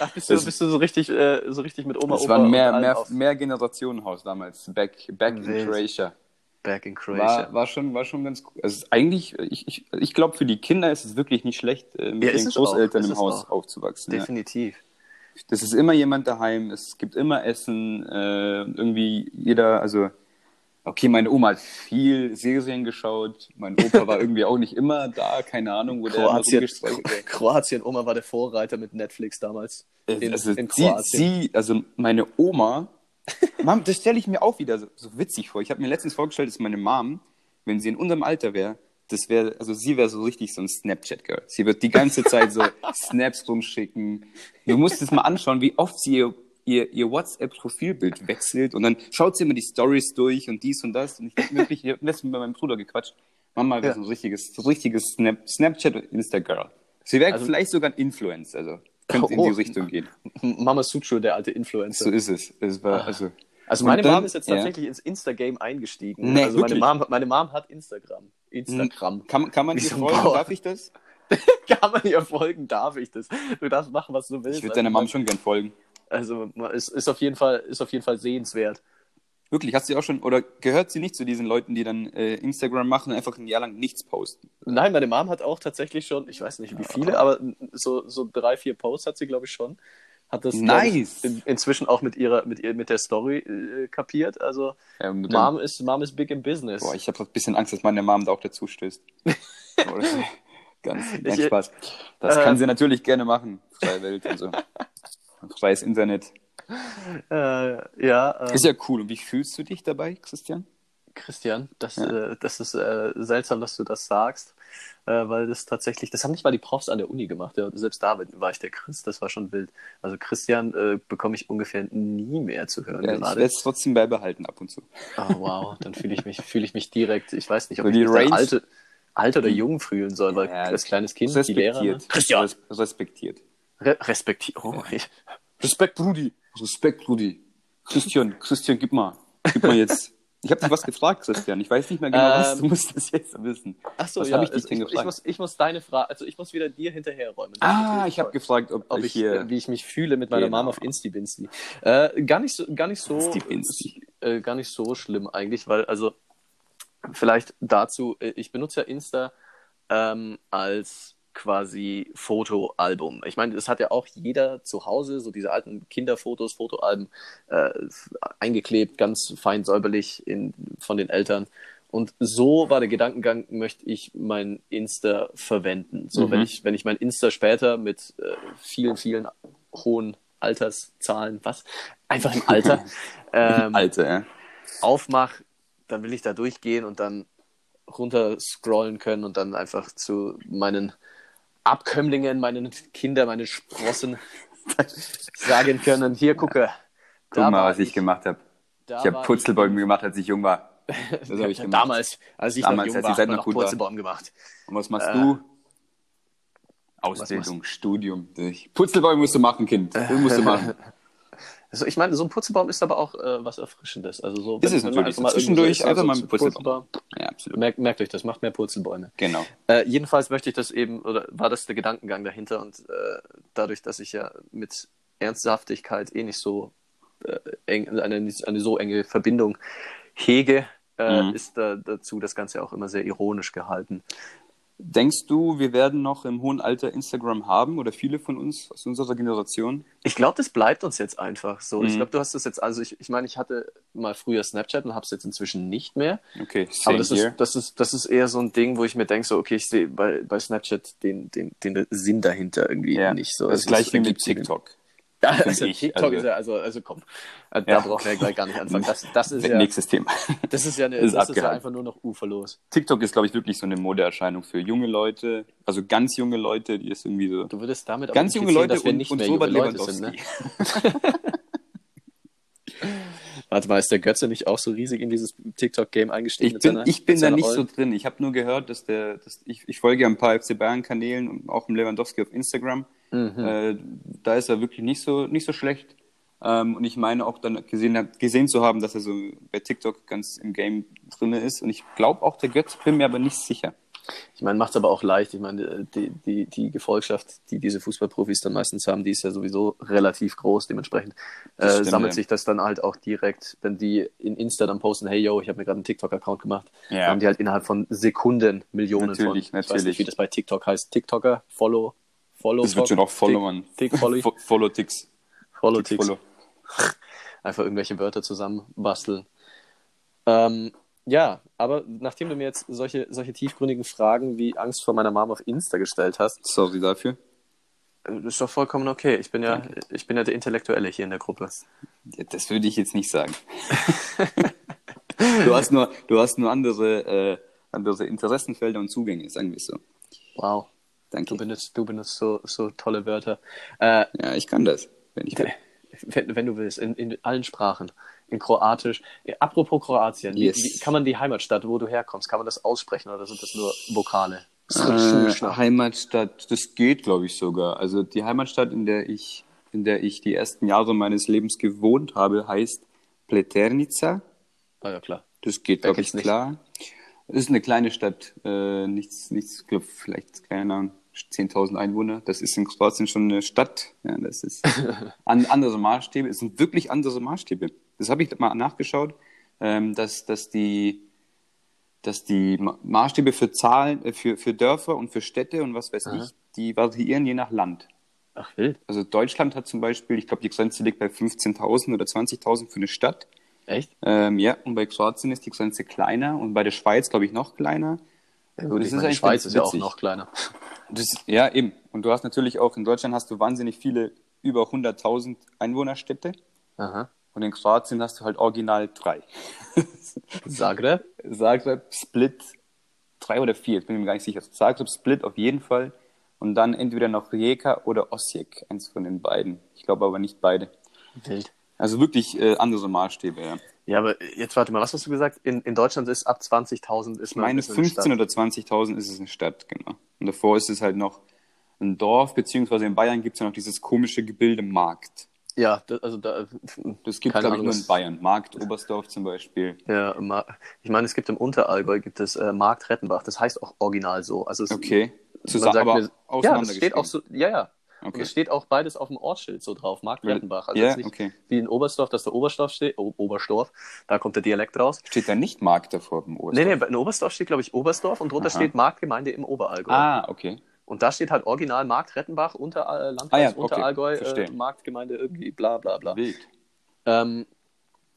Ach, bist du, Das- bist du so richtig, äh, so richtig mit Oma, Es Opa war ein mehr, mehr, mehr Generationenhaus damals, back, back in. Croatia. Back in Croatia. War, war, schon, war schon ganz cool. Also eigentlich, ich, ich, ich glaube, für die Kinder ist es wirklich nicht schlecht, äh, mit Ja, den Großeltern im Haus auch. aufzuwachsen. Ja. Definitiv. Das ist immer jemand daheim, es gibt immer Essen, äh, irgendwie jeder, also, okay, meine Oma hat viel Serien geschaut, mein Opa war [LAUGHS] irgendwie auch nicht immer da, keine Ahnung, wo der immer Kroatien. [LAUGHS] Kroatien, Oma war der Vorreiter mit Netflix damals. In, also, in sie, Kroatien. sie, also meine Oma, Mom, das stelle ich mir auch wieder so, so witzig vor. Ich habe mir letztens vorgestellt, dass meine Mom, wenn sie in unserem Alter wäre, das wäre, also sie wäre so richtig so ein Snapchat-Girl. Sie wird die ganze Zeit so [LAUGHS] Snaps rumschicken. Du musst es mal anschauen, wie oft sie ihr, ihr, ihr WhatsApp-Profilbild wechselt und dann schaut sie immer die Stories durch und dies und das. Und ich hab wirklich, ich habe letztens mit meinem Bruder gequatscht. Mama wäre Ja. so ein richtiges, so richtiges Snap, Snapchat und Insta-Girl. Sie wäre Also- vielleicht sogar ein Influencer, also könnte in Oh. die Richtung gehen. Mama Sucho, der alte Influencer. So ist es. Es war, also, also Und meine dann- Mom ist jetzt ja. tatsächlich ins Insta-Game eingestiegen. Nee, also meine wirklich? Mom, meine Mom hat Instagram. Instagram. Kann, kann man dir folgen? Darf ich das? [LAUGHS] Kann man ihr folgen? Darf ich das? Du darfst machen, was du willst. Ich würde deiner Mom schon gern folgen. Also es ist auf jeden Fall, ist auf jeden Fall sehenswert. Wirklich, hast du auch schon, oder gehört sie nicht zu diesen Leuten, die dann äh, Instagram machen und einfach ein Jahr lang nichts posten? Nein, meine Mom hat auch tatsächlich schon, ich weiß nicht wie viele, aber so, so drei, vier Posts hat sie, glaube ich, schon. Hat das Nice. in, inzwischen auch mit ihrer, mit ihr, mit der Story äh, kapiert. Also dann, Mom ist, Mom ist big in business. boah, ich habe ein bisschen Angst, dass meine Mom da auch dazu stößt. [LAUGHS] Oder, ganz, ganz Ich- Spaß. Das äh, kann sie natürlich gerne machen. Freie Welt und so. [LAUGHS] Freies Internet. [LAUGHS] Äh, ja, äh, Ist ja cool. Und wie fühlst du dich dabei, Christian? Christian, das, Ja. äh, das ist äh, seltsam, dass du das sagst, äh, weil das tatsächlich, das haben nicht mal die Profs an der Uni gemacht. Ja, selbst da war ich der Chris, das war schon wild. Also Christian äh, bekomme ich ungefähr nie mehr zu hören Ja, ich gerade. werde es trotzdem beibehalten ab und zu. Oh, wow, dann fühle ich mich, fühle ich mich direkt, ich weiß nicht, ob So ich die mich dann Range- alt, alt oder jung fühlen soll, weil Ja, als kleines Kind, die Lehrer. Ne? Respektiert. Christian! Res respektiert. Re respektiert. Oh, ich, Respekt, Brudi. Respekt, Rudi. Christian, Christian, gib mal. Gib mal jetzt. Ich habe dich was gefragt, Christian. Ich weiß nicht mehr genau, was. Ähm, Du musst das jetzt wissen. Achso, Was ja, hab ich dich also denn ich, ich, gefragt? muss, ich muss deine Frage, also ich muss wieder dir hinterherräumen. Ah, ich habe gefragt, ob, ob ich ich, hier. äh, wie ich mich fühle mit meiner Genau. Mom auf Insti-Binsti. Äh, gar nicht so, gar nicht so, äh, gar nicht so schlimm eigentlich, weil also vielleicht dazu, äh, ich benutze ja Insta ähm, als quasi Fotoalbum. Ich meine, das hat ja auch jeder zu Hause, so diese alten Kinderfotos, Fotoalben äh, eingeklebt, ganz fein säuberlich in, von den Eltern. Und so war der Gedankengang, möchte ich mein Insta verwenden. So, Mhm. wenn ich, wenn ich mein Insta später mit äh, vielen, vielen hohen Alterszahlen, was? Einfach im Alter, [LAUGHS] ähm, Alter, ja. aufmach, dann will ich da durchgehen und dann runter scrollen können und dann einfach zu meinen Abkömmlingen, meinen Kindern, meinen Sprossen sagen können, hier gucke. Guck da mal, was ich gemacht habe. Ich habe war Purzelbäume gemacht, als ich jung war. Das habe ich [LAUGHS] gemacht. Damals, als ich Damals, noch jung als war, noch noch war. Purzelbaum gemacht. Und was machst Äh, du? machst- Ausbildung, Studium. Purzelbäume musst du machen, Kind. Das musst du [LAUGHS] machen. Also ich meine, so ein Purzelbaum ist aber auch äh, was Erfrischendes. Also so, Ist es man natürlich. mal Zwischendurch einfach mal so Purzelbaum. Ja, absolut. Merkt, merkt euch das, macht mehr Purzelbäume. Genau. Äh, jedenfalls möchte ich das eben, oder war das der Gedankengang dahinter und äh, dadurch, dass ich ja mit Ernsthaftigkeit eh nicht so äh, eng, eine, eine so enge Verbindung hege, äh, Mhm. ist da, dazu das Ganze auch immer sehr ironisch gehalten. Denkst du, wir werden noch im hohen Alter Instagram haben oder viele von uns aus unserer Generation? Ich glaube, das bleibt uns jetzt einfach so. Ich Mhm. glaube, du hast das jetzt, also ich, ich meine, ich hatte mal früher Snapchat und habe es jetzt inzwischen nicht mehr. Okay, Aber same das here. ist, das, ist, das ist eher so ein Ding, wo ich mir denke, so, okay, ich sehe bei, bei Snapchat den, den, den Sinn dahinter irgendwie ja. nicht so. Das Es gleiche wie mit. TikTok. Ja, Find also ich, TikTok also- ist ja, also, also komm, da Ja. brauchen wir ja gleich gar nicht anfangen. Das, das ist ja, Nächstes Thema. das ist ja, eine, [LAUGHS] Ist das ist ja einfach nur noch uferlos. TikTok ist, glaube ich, wirklich so eine Modeerscheinung für junge Leute, also ganz junge Leute, die ist irgendwie so. Du würdest damit Ganz junge Leute dass wir und, nicht und mehr junge Robert Leute sind, ne? [LAUGHS] Warte mal, ist der Götze nicht auch so riesig in dieses TikTok-Game eingestiegen? Ich bin, ich bin da nicht so Ollen? drin. Ich habe nur gehört, dass der, dass ich, ich folge ja ein paar FC Bayern-Kanälen und auch im Lewandowski auf Instagram. Mhm. Äh, da ist er wirklich nicht so, nicht so schlecht. Ähm, und ich meine auch dann gesehen, gesehen zu haben, dass er so bei TikTok ganz im Game drin ist. Und ich glaube auch, der Götz, bin mir aber nicht sicher. Ich meine, macht es aber auch leicht. Ich meine, die, die, die Gefolgschaft, die diese Fußballprofis dann meistens haben, die ist ja sowieso relativ groß. Dementsprechend äh, stimmt, sammelt ja. sich das dann halt auch direkt, wenn die in Insta dann posten, hey yo, ich habe mir gerade einen TikTok-Account gemacht, Ja. haben die halt innerhalb von Sekunden Millionen Natürlich, von, ich weiß natürlich. nicht, wie das bei TikTok heißt, TikToker, Follow, Follow. Das wird schon auch followern. Tick, Follow, Fo- Follow Ticks. Follow, Tick Ticks. Follow. [LAUGHS] Einfach irgendwelche Wörter zusammenbasteln. Ähm, ja, aber nachdem du mir jetzt solche, solche tiefgründigen Fragen wie Angst vor meiner Mom auf Insta gestellt hast, Sorry dafür. äh, ist doch vollkommen okay. Ich bin ja, ich bin ja der Intellektuelle hier in der Gruppe. Ja, das würde ich jetzt nicht sagen. [LAUGHS] du hast nur, du hast nur andere, äh, andere Interessenfelder und Zugänge, sagen wir es so. Wow. Danke. Du benutzt, du benutzt so, so tolle Wörter. Äh, Ja, ich kann das, wenn ich will. [LAUGHS] wenn, wenn du willst, in, in allen Sprachen. In Kroatisch. Äh, Apropos Kroatien, wie, Yes. wie kann man die Heimatstadt, wo du herkommst, kann man das aussprechen oder sind das nur Vokale? Äh, Heimatstadt, das geht, glaube ich, sogar. Also die Heimatstadt, in der ich, in der ich die ersten Jahre meines Lebens gewohnt habe, heißt Pleternica. Ah ja, klar. Das geht, glaube ich, kennt's nicht? klar. Es ist eine kleine Stadt, äh, nichts, nichts, glaub, vielleicht kleiner, 10.000 Einwohner. Das ist in Kroatien schon eine Stadt. Ja, das ist [LAUGHS] an, andere Maßstäbe. Es sind wirklich andere Maßstäbe. Das habe ich mal nachgeschaut, ähm, dass, dass die, dass die Ma- Maßstäbe für Zahlen, äh, für, für Dörfer und für Städte und was weiß Aha. ich, die variieren je nach Land. Ach, wild. Also Deutschland hat zum Beispiel, ich glaube, die Grenze liegt bei 15.000 oder 20.000 für eine Stadt. Echt? Ähm, ja, und bei Kroatien ist die Grenze kleiner und bei der Schweiz, glaube ich, noch kleiner. Ja, gut, Das ist meine, Schweiz ist ja auch noch kleiner. Das, ja, eben. Und du hast natürlich auch, in Deutschland hast du wahnsinnig viele über 100.000 Einwohnerstädte. Aha. Und in Kroatien hast du halt original drei. [LAUGHS] Zagreb? Zagreb, Split, drei oder vier, jetzt bin ich mir gar nicht sicher. Zagreb, Split auf jeden Fall. Und dann entweder noch Rijeka oder Osijek, eins von den beiden. Ich glaube aber nicht beide. Wild. Also wirklich äh, andere Maßstäbe, ja. Ja, aber jetzt warte mal, was hast du gesagt? In, in Deutschland ist ab 20.000 ist Ich meine, 15.000 oder 20.000 ist es eine Stadt, genau. Und davor ist es halt noch ein Dorf, beziehungsweise in Bayern gibt es ja noch dieses komische Gebilde Markt. Ja, das, also da. Das gibt es, glaube ich, nur in Bayern. Markt, Oberstdorf zum Beispiel. Ja, ich meine, es gibt im Unterallgäu gibt es äh, Markt Rettenbach. Das heißt auch original so. Also es, Okay. man Zusammen, aber mir- ja, das steht auch so. Ja, ja. Und Okay. es steht auch beides auf dem Ortsschild so drauf. Markt Rettenbach. Also jetzt nicht okay. wie in Oberstdorf, dass der Oberstdorf steht. O Oberstorf. Da kommt der Dialekt raus. Steht da nicht Markt davor im Nee, Oberstdorf? nee, in Oberstdorf steht, glaube ich, Oberstdorf und drunter Aha. steht Marktgemeinde im Oberallgäu. Ah, okay. Und da steht halt original Markt Rettenbach, unter, äh, Landkreis Ah ja, okay, Unterallgäu, äh. Marktgemeinde irgendwie, bla bla bla. Wild. Ähm,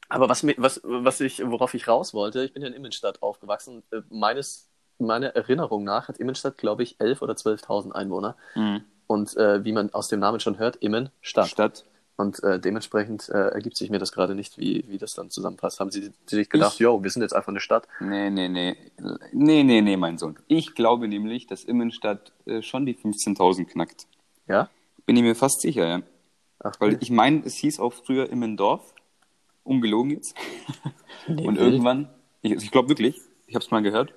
aber was, was, was ich, worauf ich raus wollte, ich bin ja in Immenstadt aufgewachsen. Äh, meines, meiner Erinnerung nach hat Immenstadt, glaube ich, 11.000 oder 12.000 Einwohner. Mhm. Und äh, wie man aus dem Namen schon hört, Immenstadt. Stadt. Und äh, dementsprechend äh, ergibt sich mir das gerade nicht, wie, wie das dann zusammenpasst. Haben Sie sich gedacht, Ich- yo, wir sind jetzt einfach eine Stadt? Nee, nee, nee. Nee, nee, nee, mein Sohn. Ich glaube nämlich, dass Immenstadt äh, schon die 15.000 knackt. Ja? Bin ich mir fast sicher, ja. Ach, Weil ich meine, es hieß auch früher Immendorf. Ungelogen jetzt. nee, Und irgendwann, ich, ich glaube wirklich, ich habe es mal gehört.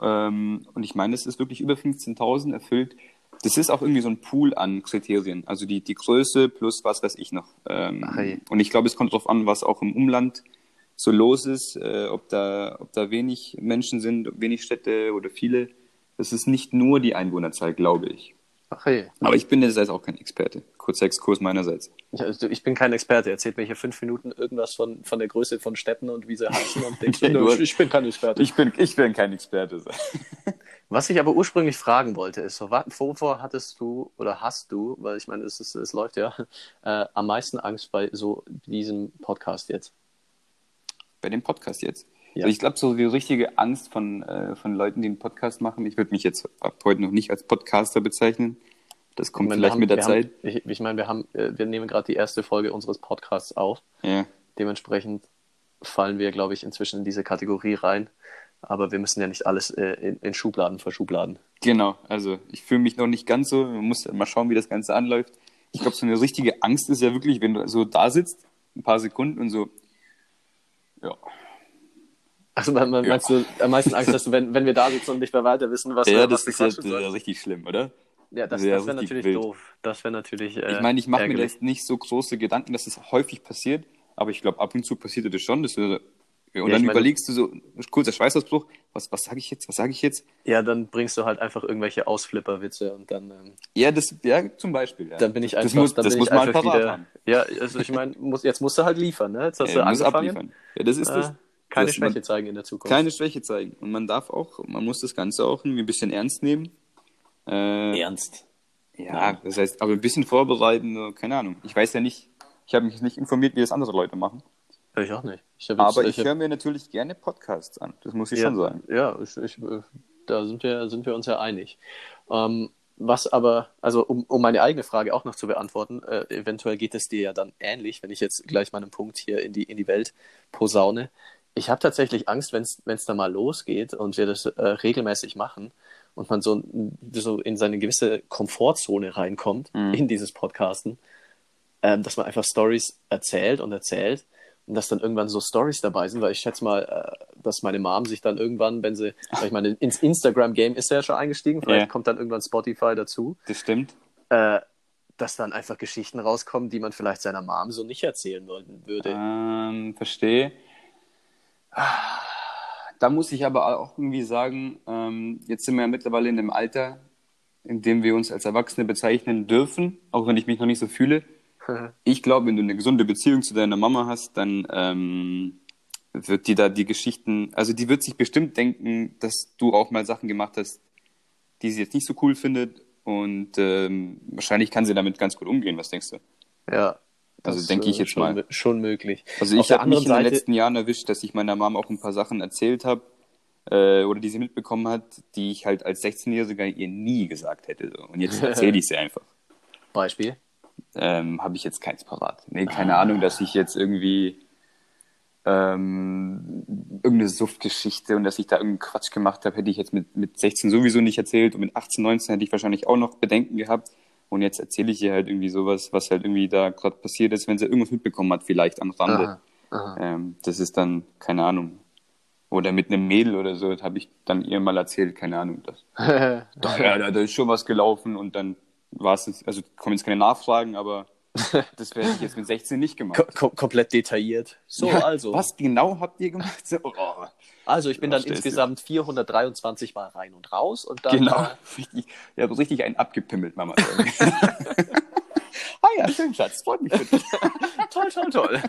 Ähm, und ich meine, es ist wirklich über 15.000 erfüllt. Das ist auch irgendwie so ein Pool an Kriterien. Also die, die Größe plus was weiß ich noch. Ähm, Ach, hey. und ich glaube, es kommt darauf an, was auch im Umland so los ist, äh, ob, da, ob da wenig Menschen sind, wenig Städte oder viele. Das ist nicht nur die Einwohnerzahl, glaube ich. Ach hey. Aber ich bin jetzt auch kein Experte. Kurzer Exkurs meinerseits. Ich, also ich bin kein Experte. Erzählt mir hier fünf Minuten irgendwas von, von der Größe von Städten und wie sie heißen und [LAUGHS] denkst, Ja, du, ich, ich bin kein Experte. Ich bin, ich bin kein Experte. [LAUGHS] Was ich aber ursprünglich fragen wollte, ist, wovor hattest du oder hast du, weil ich meine, es, ist, es läuft ja, äh, am meisten Angst bei so diesem Podcast jetzt? Bei dem Podcast jetzt. Ja. Also ich glaube, so die richtige Angst von, äh, von Leuten, die einen Podcast machen. Ich würde mich jetzt ab heute noch nicht als Podcaster bezeichnen. Das kommt meine, vielleicht wir mit der haben, Zeit. Haben, ich, ich meine, wir haben, äh, wir nehmen gerade die erste Folge unseres Podcasts auf. Ja. Dementsprechend fallen wir, glaube ich, inzwischen in diese Kategorie rein. Aber wir müssen ja nicht alles äh, in, in Schubladen verschubladen. Genau, also ich fühle mich noch nicht ganz so. Man muss mal schauen, wie das Ganze anläuft. Ich glaube, so eine richtige Angst ist ja wirklich, wenn du so da sitzt, ein paar Sekunden und so, ja, Also man, man, Ja. meinst du, am meisten Angst hast du, wenn, wenn wir da sitzen und nicht mehr weiter wissen, was, ja das ist ja sollen? richtig schlimm, oder? Ja, das, das wäre natürlich wild. doof. Das wäre natürlich. Äh, Ich meine, ich mache mir jetzt nicht so große Gedanken, dass es häufig passiert, aber ich glaube, ab und zu passiert das schon. Dass du, und Ja, dann überlegst du so, kurzer Schweißausbruch, was, was sage ich jetzt, was sage ich jetzt? Ja, dann bringst du halt einfach irgendwelche Ausflipperwitze und dann, ähm, Ja, das, ja, zum Beispiel. Ja. dann bin ich das einfach, muss, dann das bin muss ich man einfach wieder. haben. Ja, also ich meine, muss, jetzt musst du halt liefern, ne? Jetzt hast Ja, du angefangen. abliefern. Ja, das ist das. Äh, keine das man- Schwäche zeigen in der Zukunft. Keine Schwäche zeigen. Und man darf auch, man muss das Ganze auch irgendwie ein bisschen ernst nehmen. Äh, Ernst. ja, das heißt, aber ein bisschen vorbereiten, so, keine Ahnung. Ich weiß ja nicht, ich habe mich nicht informiert, wie das andere Leute machen. Ich auch nicht. Ich hab Aber jetzt- ich hab- höre mir natürlich gerne Podcasts an. Das muss ich ja, schon sagen. Ja, ich, ich, äh, da sind wir, sind wir uns ja einig. Ähm, was aber, also um, um meine eigene Frage auch noch zu beantworten, äh, eventuell geht es dir ja dann ähnlich, wenn ich jetzt gleich meinen Punkt hier in die, in die Welt posaune. Ich habe tatsächlich Angst, wenn es da mal losgeht und wir das äh, regelmäßig machen und man so, so in seine gewisse Komfortzone reinkommt, Mhm. in dieses Podcasten, ähm, dass man einfach Stories erzählt und erzählt und dass dann irgendwann so Stories dabei sind, weil ich schätze mal, äh, dass meine Mom sich dann irgendwann, wenn sie, ich meine, ins Instagram-Game ist sie ja schon eingestiegen, vielleicht Ja. kommt dann irgendwann Spotify dazu, Das stimmt. äh, dass dann einfach Geschichten rauskommen, die man vielleicht seiner Mom so nicht erzählen würde. Ähm, verstehe. Da muss ich aber auch irgendwie sagen, ähm, jetzt sind wir ja mittlerweile in einem Alter, in dem wir uns als Erwachsene bezeichnen dürfen, auch wenn ich mich noch nicht so fühle. Ich glaube, wenn du eine gesunde Beziehung zu deiner Mama hast, dann ähm, wird die da die Geschichten, also die wird sich bestimmt denken, dass du auch mal Sachen gemacht hast, die sie jetzt nicht so cool findet. Und ähm, wahrscheinlich kann sie damit ganz gut umgehen. Was denkst du? Ja. Also das, denke ich äh, jetzt schon, mal. Schon möglich. Also ich habe mich anderen in den Seite- letzten Jahren erwischt, dass ich meiner Mom auch ein paar Sachen erzählt habe äh, oder die sie mitbekommen hat, die ich halt als 16-Jähriger ihr nie gesagt hätte. So. Und jetzt [LAUGHS] erzähle ich sie einfach. Beispiel. ähm, habe ich jetzt keins parat. Nee, keine ah. Ahnung, dass ich jetzt irgendwie ähm, irgendeine Suftgeschichte und dass ich da irgendeinen Quatsch gemacht habe, hätte ich jetzt mit, mit 16 sowieso nicht erzählt und mit 18, 19 hätte ich wahrscheinlich auch noch Bedenken gehabt. Und jetzt erzähle ich ihr halt irgendwie sowas, was halt irgendwie da gerade passiert ist, wenn sie irgendwas mitbekommen hat, vielleicht am Rande. Aha, aha. Ähm, das ist dann, keine Ahnung. Oder mit einem Mädel oder so, das habe ich dann ihr mal erzählt, keine Ahnung. Das, [LAUGHS] da, ja, da ist schon was gelaufen und dann war es, also kommen jetzt keine Nachfragen, aber [LAUGHS] das werde ich jetzt mit 16 nicht gemacht. Kom komplett detailliert. So, ja, also. Was genau habt ihr gemacht? Oh. Also, ich bin dann insgesamt 423 Mal rein und raus und dann. Genau. Äh, [LAUGHS] richtig, ich habe richtig einen abgepimmelt, Mama. [LAUGHS] ah ja, schön, Schatz. Freut mich für dich. toll, toll, toll.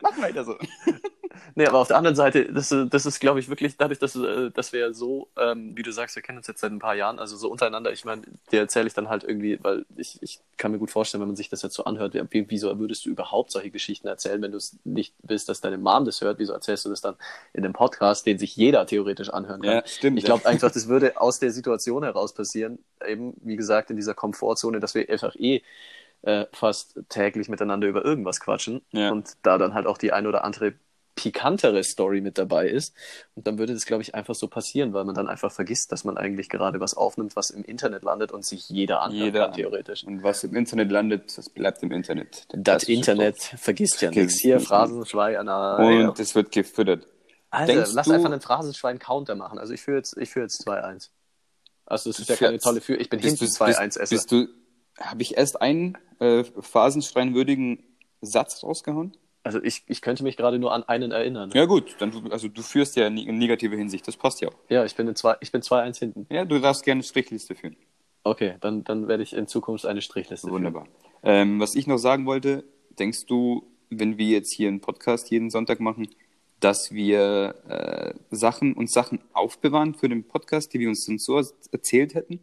Mach weiter so. [LAUGHS] Nee, aber auf der anderen Seite, das, das ist, glaube ich, wirklich dadurch, dass, äh, dass wir so, ähm, wie du sagst, wir kennen uns jetzt seit ein paar Jahren, also so untereinander, ich meine, dir erzähle ich dann halt irgendwie, weil ich, ich kann mir gut vorstellen, wenn man sich das jetzt so anhört, wie, wieso würdest du überhaupt solche Geschichten erzählen, wenn du es nicht willst, dass deine Mom das hört, wieso erzählst du das dann in einem Podcast, den sich jeder theoretisch anhören kann? Ja, stimmt. Ich glaube einfach, das würde aus der Situation heraus passieren, eben, wie gesagt, in dieser Komfortzone, dass wir einfach eh äh, fast täglich miteinander über irgendwas quatschen ja. und da dann halt auch die ein oder andere pikantere Story mit dabei ist. Und dann würde das, glaube ich, einfach so passieren, weil man dann einfach vergisst, dass man eigentlich gerade was aufnimmt, was im Internet landet und sich jeder anhört jeder. kann, theoretisch. Und was im Internet landet, das bleibt im Internet. Das Internet Spruch. vergisst ja nichts. Hier Phrasenschwein. Und es wird gefüttert. Alter, Denkst lass du... einfach einen Phrasenschwein-Counter machen. Also ich führe jetzt, ich führe jetzt 2-1. Also das ist ja keine tolle Führung. Ich bin hinten 2-1 Esser. Bist du, habe ich erst einen äh, Phrasenschwein-würdigen Satz rausgehauen? Also ich, ich könnte mich gerade nur an einen erinnern. Ja gut, dann also du führst ja in negative Hinsicht, das passt ja auch. Ja, ich bin in zwei, ich bin 2-1 hinten. Ja, du darfst gerne eine Strichliste führen. Okay, dann, dann werde ich in Zukunft eine Strichliste Wunderbar. führen. Wunderbar. Ähm, was ich noch sagen wollte, denkst du, wenn wir jetzt hier einen Podcast jeden Sonntag machen, dass wir äh, Sachen und Sachen aufbewahren für den Podcast, die wir uns sonst so erzählt hätten?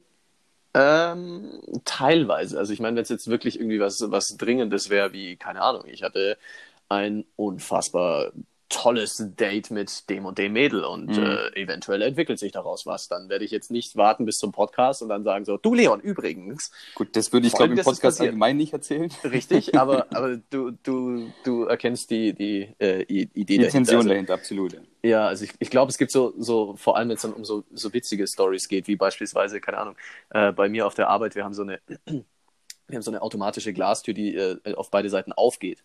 Ähm, teilweise. Also ich meine, wenn es jetzt wirklich irgendwie was, was Dringendes wäre, wie, keine Ahnung, ich hatte ein unfassbar tolles Date mit dem und dem Mädel und mhm. äh, eventuell entwickelt sich daraus was. Dann werde ich jetzt nicht warten bis zum Podcast und dann sagen so, du Leon, übrigens. Gut, das würde ich glaube im Podcast allgemein nicht erzählen. Richtig, [LAUGHS] aber, aber du, du, du erkennst die, die äh, Idee die dahinter. Intention also, dahinter, absolut. Ja, also ich, ich glaube, es gibt so, so, vor allem wenn es dann um so, so witzige Stories geht, wie beispielsweise, keine Ahnung, äh, bei mir auf der Arbeit, wir haben so eine, [CLEARS THROAT] wir haben so eine automatische Glastür, die äh, auf beide Seiten aufgeht.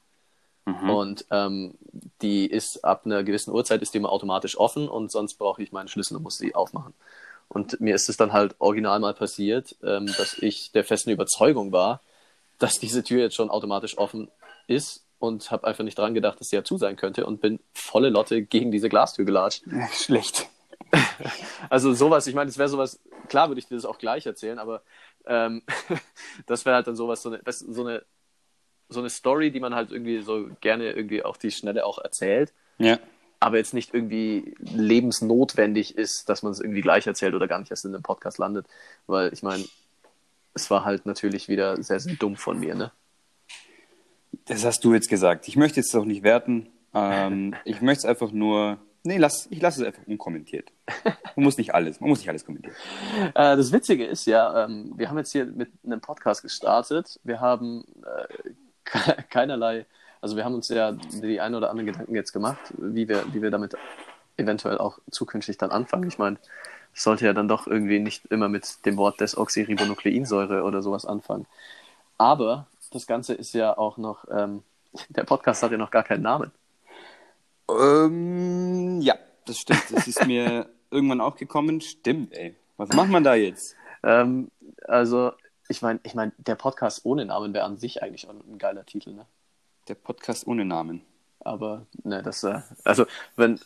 Mhm. Und ähm, die ist ab einer gewissen Uhrzeit ist die immer automatisch offen und sonst brauche ich meinen Schlüssel und muss sie aufmachen. Und mir ist es dann halt original mal passiert, ähm, dass ich der festen Überzeugung war, dass diese Tür jetzt schon automatisch offen ist und habe einfach nicht dran gedacht, dass sie ja zu sein könnte und bin volle Lotte gegen diese Glastür gelatscht. [LAUGHS] Schlecht. also sowas, ich meine, es wäre sowas, klar würde ich dir das auch gleich erzählen, aber ähm, [LAUGHS] das wäre halt dann sowas, so eine, so eine so eine Story, die man halt irgendwie so gerne irgendwie auf die Schnelle auch erzählt. Ja. Aber jetzt nicht irgendwie lebensnotwendig ist, dass man es irgendwie gleich erzählt oder gar nicht erst in einem Podcast landet. Weil ich meine, es war halt natürlich wieder sehr, sehr dumm von mir, ne? Das hast du jetzt gesagt. Ich möchte jetzt auch nicht werten. Ähm, [LAUGHS] ich möchte es einfach nur. Nee, lass, ich lasse es einfach unkommentiert. Man muss nicht alles, man muss nicht alles kommentieren. [LAUGHS] Äh, das Witzige ist ja, ähm, wir haben jetzt hier mit einem Podcast gestartet. Wir haben äh, [LAUGHS] keinerlei, also wir haben uns ja die ein oder anderen Gedanken jetzt gemacht, wie wir, wie wir damit eventuell auch zukünftig dann anfangen. Ich meine, es sollte ja dann doch irgendwie nicht immer mit dem Wort Desoxyribonukleinsäure oder sowas anfangen. Aber das Ganze ist ja auch noch, ähm, [LAUGHS] der Podcast hat ja noch gar keinen Namen. Ähm, ja, das stimmt. Das ist mir [LAUGHS] irgendwann auch gekommen. Stimmt, ey. Was macht man da jetzt? Ähm, also ich meine, ich mein, der Podcast ohne Namen wäre an sich eigentlich auch ein geiler Titel, ne? Der Podcast ohne Namen. Aber, ne, das, äh, also, wenn.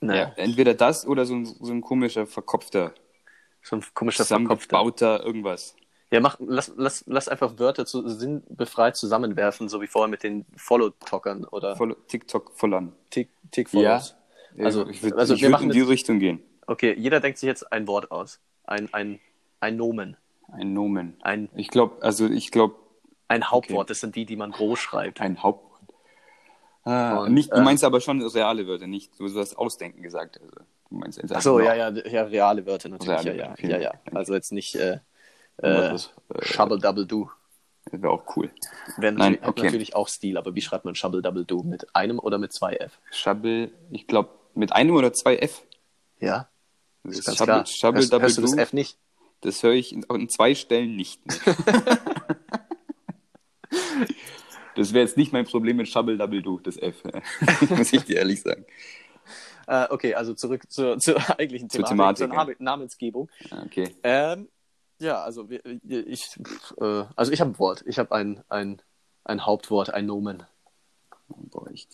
Ne. Ja, entweder das oder so ein, so ein komischer, verkopfter. So ein komischer, verkopfter. irgendwas. Ja, mach, lass, lass, lass einfach Wörter zu, sinnbefreit zusammenwerfen, so wie vorher mit den Follow-Talkern oder. Follow, TikTok-Follern. Tick-Follows. Ja, also, ich würde also würd in die jetzt, Richtung gehen. Okay, jeder denkt sich jetzt ein Wort aus. Ein, ein, ein Nomen. Ein Nomen. Ein, ich glaube, also ich glaube. Ein Hauptwort, okay. das sind die, die man groß schreibt. Ein Hauptwort. Ah, Und, nicht, du äh, meinst aber schon reale Wörter, nicht so das Ausdenken gesagt. Also, du meinst Ach so, ja, ja, ja, reale Wörter natürlich. Reale, ja, ja, ja, ja, Also jetzt nicht äh, äh, äh, Double Do. Das wäre auch cool. Wäre Nein, natürlich, hat okay. natürlich auch Stil, aber wie schreibt man Shubble Double Do? Mit einem oder mit zwei F? Shubble, ich glaube, mit einem oder zwei F. Ja, Das ist ganz Shubble, klar. Shubble hörst, Double hörst du das F nicht? Das höre ich in, in zwei Stellen nicht. [LAUGHS] das wäre jetzt nicht mein Problem mit Shubble Double Do, das F. [LAUGHS] Muss ich dir ehrlich sagen. Äh, okay, also zurück zur, zur [LAUGHS] eigentlichen Zur Thematik, Thematik, zur Name- Namensgebung. Ah, Okay. Ähm, ja, also ich, äh, also ich habe ein Wort. Ich habe ein, ein, ein Hauptwort, ein Nomen. Boah, ich,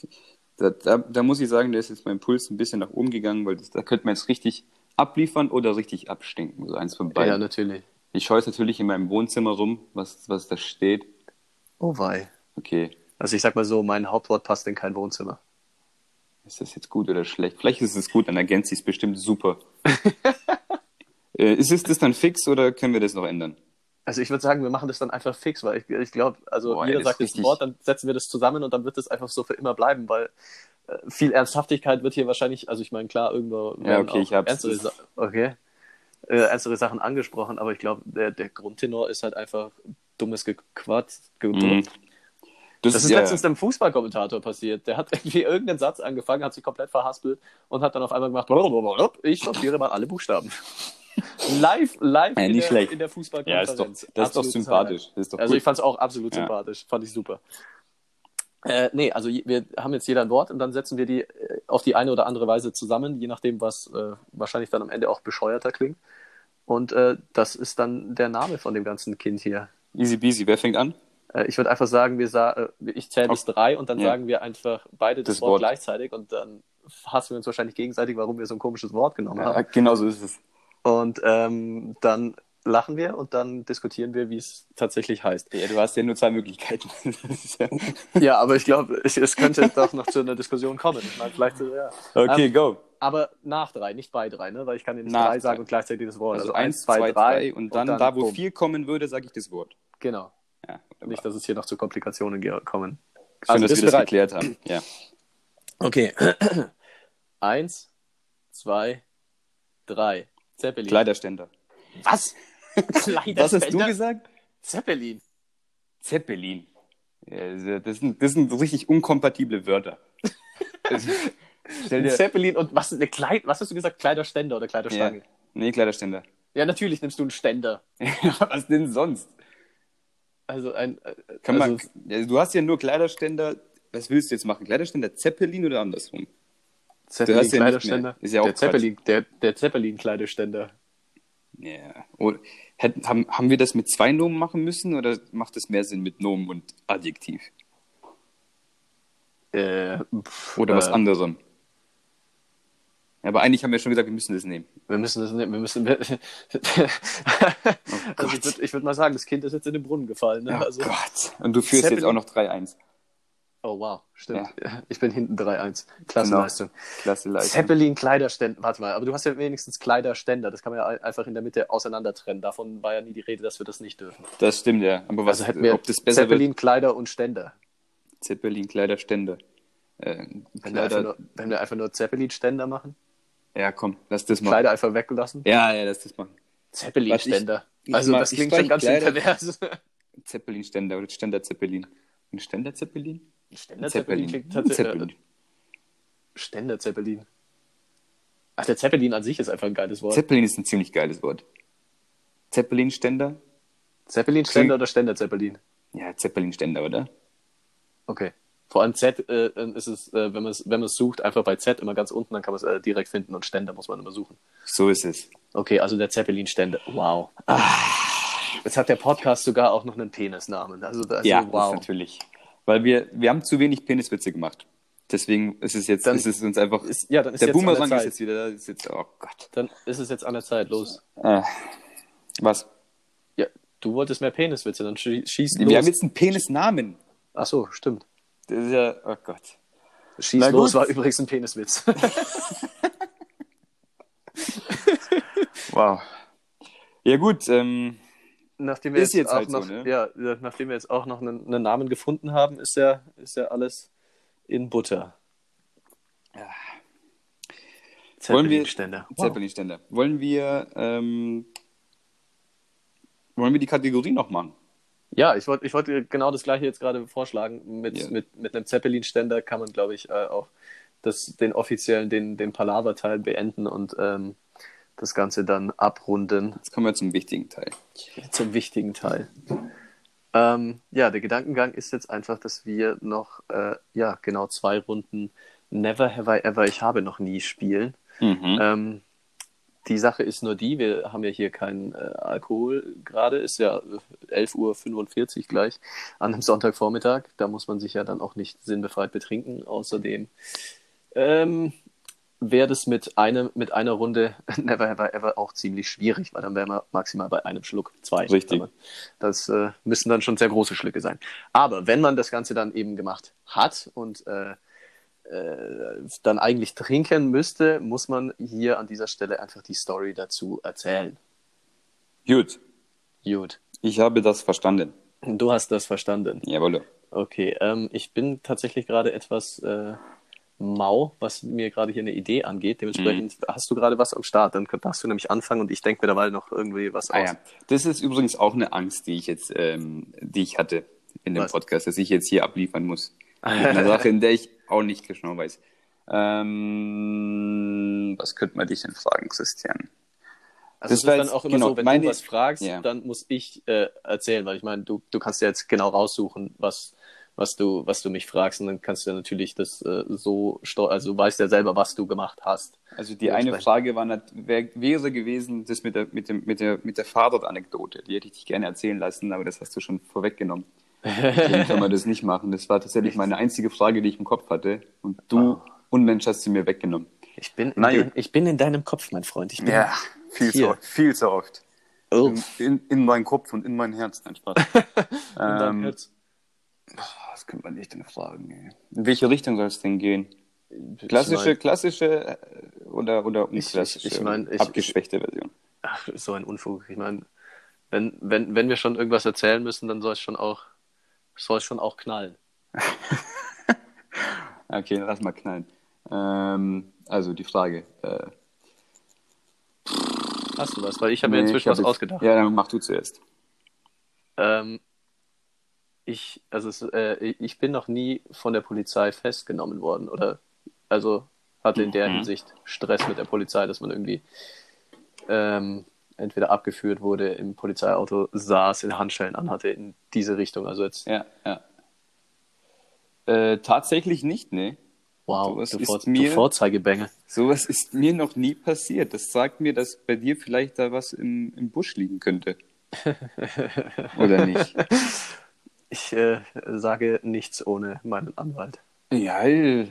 da, da, da muss ich sagen, da ist jetzt mein Puls ein bisschen nach oben gegangen, weil das, da könnte man jetzt richtig abliefern oder richtig abstinken. So eins von beiden. Ja, natürlich. Ich schaue jetzt natürlich in meinem Wohnzimmer rum, was, was da steht. Oh wei. Okay, Also ich sag mal so, mein Hauptwort passt in kein Wohnzimmer. ist das jetzt gut oder schlecht? Vielleicht ist es gut, dann ergänzt sie es bestimmt super. [LAUGHS] äh, ist es das dann fix oder können wir das noch ändern? Also ich würde sagen, wir machen das dann einfach fix, weil ich, ich glaube, also Boah, jeder das sagt richtig- Wort, dann setzen wir das zusammen und dann wird das einfach so für immer bleiben, weil viel Ernsthaftigkeit wird hier wahrscheinlich, also ich meine, klar, irgendwo Ja, okay, ich hab's. ernstere, Sa- okay, äh, ernstere Sachen angesprochen, aber ich glaube, der, der Grundtenor ist halt einfach dummes Gequatsch. Ge Mhm. Das ist ja, letztens einem Fußballkommentator passiert. Der hat irgendwie irgendeinen Satz angefangen, hat sich komplett verhaspelt und hat dann auf einmal gemacht, ich sortiere mal alle Buchstaben. [LAUGHS] live, live Ja, in, der, in der Ja, Fußballkonferenz. ist doch, das ist doch sympathisch. Das ist doch Also ich fand es auch absolut Ja. sympathisch, fand ich super. Äh, nee, also wir haben jetzt jeder ein Wort und dann setzen wir die äh, auf die eine oder andere Weise zusammen, je nachdem, was äh, wahrscheinlich dann am Ende auch bescheuerter klingt. Und äh, das ist dann der Name von dem ganzen Kind hier. Easy peasy. Wer fängt an? Äh, ich würde einfach sagen, wir sa äh, ich zähle bis drei und dann Ja. sagen wir einfach beide das, Das Wort, Wort. gleichzeitig und dann hassen wir uns wahrscheinlich gegenseitig, warum wir so ein komisches Wort genommen Ja, haben. genau so ist es. Und ähm, dann lachen wir und dann diskutieren wir, wie es tatsächlich heißt. Ja, du hast ja nur zwei Möglichkeiten. [LAUGHS] Das ja- Ja, aber ich glaube, es, es könnte doch noch zu einer Diskussion kommen. Ich meine, vielleicht, ja. okay, Ähm, go. Aber nach drei, nicht bei drei, ne? Weil ich kann dir nicht Nach drei sagen drei. und gleichzeitig das Wort. Also, eins, zwei, drei und dann, da, wo bumm. vier kommen würde, sage ich das Wort. Genau. Ja. Nicht, dass es hier noch zu Komplikationen kommen. Schön, Also, dass wir das bereit? geklärt haben. Ja. Okay. [CLEARS THROAT] Eins, zwei, drei. Zeppelin. Kleiderständer. Was? [LAUGHS] Was hast du gesagt? Zeppelin. Zeppelin. Ja, das, sind, das sind richtig unkompatible Wörter. [LAUGHS] Stell dir. Zeppelin und was, eine Kleid, was hast du gesagt? Kleiderständer oder Ja. Kleiderstange? Nee, Kleiderständer. Ja. natürlich nimmst du einen Ständer. [LAUGHS] Was denn sonst? Also ein. äh, Kann also, man, ja, du hast ja nur Kleiderständer. Was willst du jetzt machen? Kleiderständer Zeppelin oder andersrum? Zeppelin ja Kleiderständer. Ist ja auch der. Zeppelin, der, der Zeppelin Kleiderständer. Ja. Oder, hätten, haben, haben wir das mit zwei Nomen machen müssen oder macht es mehr Sinn mit Nomen und Adjektiv? Äh, pff, Oder was äh, anderem? Aber eigentlich haben wir schon gesagt, wir müssen das nehmen. Wir müssen das nehmen. Wir müssen. [LAUGHS] also ich würde ich würd mal sagen, das Kind ist jetzt in den Brunnen gefallen. Ne? Oh also, Gott. Und du führst Zeppelin- jetzt auch noch 3-1. Oh wow, stimmt. Ich bin hinten 3-1. Klasse Genau. Leistung. Klasse Leistung. Zeppelin Kleiderständer. Warte mal, aber du hast ja wenigstens Kleiderständer. Das kann man ja einfach in der Mitte auseinander trennen. Davon war ja nie die Rede, dass wir das nicht dürfen. Das stimmt, ja. Aber was, Also hätten wir ob das besser Zeppelin Kleider und Ständer. wird? Zeppelin, Kleiderständer. Äh, Wenn wir, einfach Kleider, nur, wenn wir einfach nur Zeppelin-Ständer machen, ja, komm, lass das mal. Kleider einfach weglassen. Ja, ja, lass das machen. Zeppelin-Ständer. Ich- ich Also mach- das ich klingt schon ganz schön [LAUGHS] pervers. Zeppelin-Ständer oder Ständer-Zeppelin. Ein Ständer-Zeppelin? Ständer-Zeppelin klingt Ein tatsächlich. Zeppelin. Äh, Ständer-Zeppelin. Ach, der Zeppelin an sich ist einfach ein geiles Wort. Zeppelin ist ein ziemlich geiles Wort. Zeppelin-Ständer? Zeppelin-Ständer oder Ständer-Zeppelin? Ja, Zeppelin-Ständer, oder? Okay. Vor allem Z äh, ist es, äh, wenn man es wenn sucht, einfach bei Z immer ganz unten, dann kann man es äh, direkt finden und Ständer muss man immer suchen. So ist es. Okay, also der Zeppelin-Ständer. Wow. Jetzt hat der Podcast sogar auch noch einen Penisnamen. Also, also ja, das wow. ist natürlich. Weil wir, wir haben zu wenig Peniswitze gemacht. Deswegen ist es jetzt, Dann ist es uns einfach. Ist, ja, dann ist der Boomerang ist jetzt wieder da. Ist jetzt, oh Gott. Dann ist es jetzt an der Zeit. Los. Äh, was? Ja, du wolltest mehr Peniswitze, dann schie schieß Wir haben los. jetzt einen Penisnamen. Ach so, stimmt. Das ist ja, oh Gott. Schieß Na los gut. war übrigens ein Peniswitz. [LAUGHS] [LAUGHS] Wow. Ja gut, ähm, nachdem wir Ist jetzt, jetzt auch halt so, noch, ne? ja, nachdem wir jetzt auch noch einen, einen Namen gefunden haben, ist ja, ist ja alles in Butter. Ja. Zeppelin-Ständer. Wow. Zeppelin-Ständer. Wollen wir, ähm, wollen wir die Kategorie noch machen? Ja, ich wollte ich wollt genau das gleiche jetzt gerade vorschlagen. Mit, Ja. mit, mit einem Zeppelin-Ständer kann man, glaube ich, äh, auch das, den offiziellen, den, den Palaver-Teil beenden und ähm, das Ganze dann abrunden Jetzt kommen wir zum wichtigen Teil. zum wichtigen Teil. Ähm, ja, der Gedankengang ist jetzt einfach, dass wir noch, äh, ja, genau zwei Runden Never Have I Ever, ich habe noch nie spielen. Mhm. Ähm, die Sache ist nur die, wir haben ja hier keinen äh, Alkohol gerade, ist ja äh, 11.45 Uhr gleich an einem Sonntagvormittag. Da muss man sich ja dann auch nicht sinnbefreit betrinken. Außerdem ähm, wäre das mit, einem, mit einer Runde [LAUGHS] Never Have I Ever auch ziemlich schwierig, weil dann wären wir maximal bei einem Schluck, zwei. Richtig. Das äh, müssen dann schon sehr große Schlücke sein. Aber wenn man das Ganze dann eben gemacht hat und äh, äh, dann eigentlich trinken müsste, muss man hier an dieser Stelle einfach die Story dazu erzählen. Gut, Gut. ich habe das verstanden. Du hast das verstanden. Jawohl. Okay, ähm, ich bin tatsächlich gerade etwas äh, mau, was mir gerade hier eine Idee angeht. Dementsprechend Mhm. hast du gerade was am Start. Dann darfst du nämlich anfangen und ich denke mir dabei noch irgendwie was Ah, aus. ja. Das ist übrigens auch eine Angst, die ich jetzt, ähm, die ich hatte in dem Was? Podcast, dass ich jetzt hier abliefern muss. [LAUGHS] Mit einer Sache, in der ich auch nicht genau weiß. Ähm, was könnte man dich denn fragen, Christian? Also Das es ist dann auch immer genau, so, wenn meine- du was fragst, Ja. dann muss ich äh, erzählen, weil ich meine, du, du kannst ja jetzt genau raussuchen, was, was, du, was du mich fragst und dann kannst du ja natürlich das äh, so, steu- also du weißt ja selber, was du gemacht hast. Also die eine Frage war, wär, wäre gewesen, das mit der, mit dem, mit der, mit der Fahrradanekdote. Die hätte ich dich gerne erzählen lassen, aber das hast du schon vorweggenommen. [LAUGHS] Deswegen kann man das nicht machen. Das war tatsächlich meine einzige Frage, die ich im Kopf hatte. Und du, Unmensch, hast sie mir weggenommen. Ich bin, in Nein. dein, ich bin in deinem Kopf, mein Freund. Ich bin viel Hier. zu, viel zu oft. Oh, In, in, in meinen Kopf und in mein Herz. Nein, Spaß. [LAUGHS] in ähm, Herz. Was könnte man dich denn fragen? Ey? In welche Richtung soll es denn gehen? Ich Klassische, mein, klassische äh, oder, oder Ich- ich- unklassische? ich mein, ich- abgeschwächte Version. ach, so ein Unfug. Ich meine, wenn, wenn, wenn wir schon irgendwas erzählen müssen, dann soll es schon auch, soll schon auch knallen. [LAUGHS] Okay, lass mal knallen. Ähm, also die Frage. Äh, Hast du was? Weil ich habe mir nee, inzwischen ich hab was jetzt- ausgedacht. Ja, dann mach du zuerst. Ähm, ich, also es, äh, ich bin noch nie von der Polizei festgenommen worden oder also hatte in der Mhm. Hinsicht Stress mit der Polizei, dass man irgendwie ähm, entweder abgeführt wurde, im Polizeiauto saß, in Handschellen anhatte, in diese Richtung. Also jetzt, Ja, ja. Äh, tatsächlich nicht, ne? wow, Sowas du, ist mir- Vorzeigebänge. Sowas ist mir noch nie passiert. Das sagt mir, dass bei dir vielleicht da was im, im Busch liegen könnte. [LAUGHS] Oder nicht? [LAUGHS] Ich äh, sage nichts ohne meinen Anwalt. Ja, äh,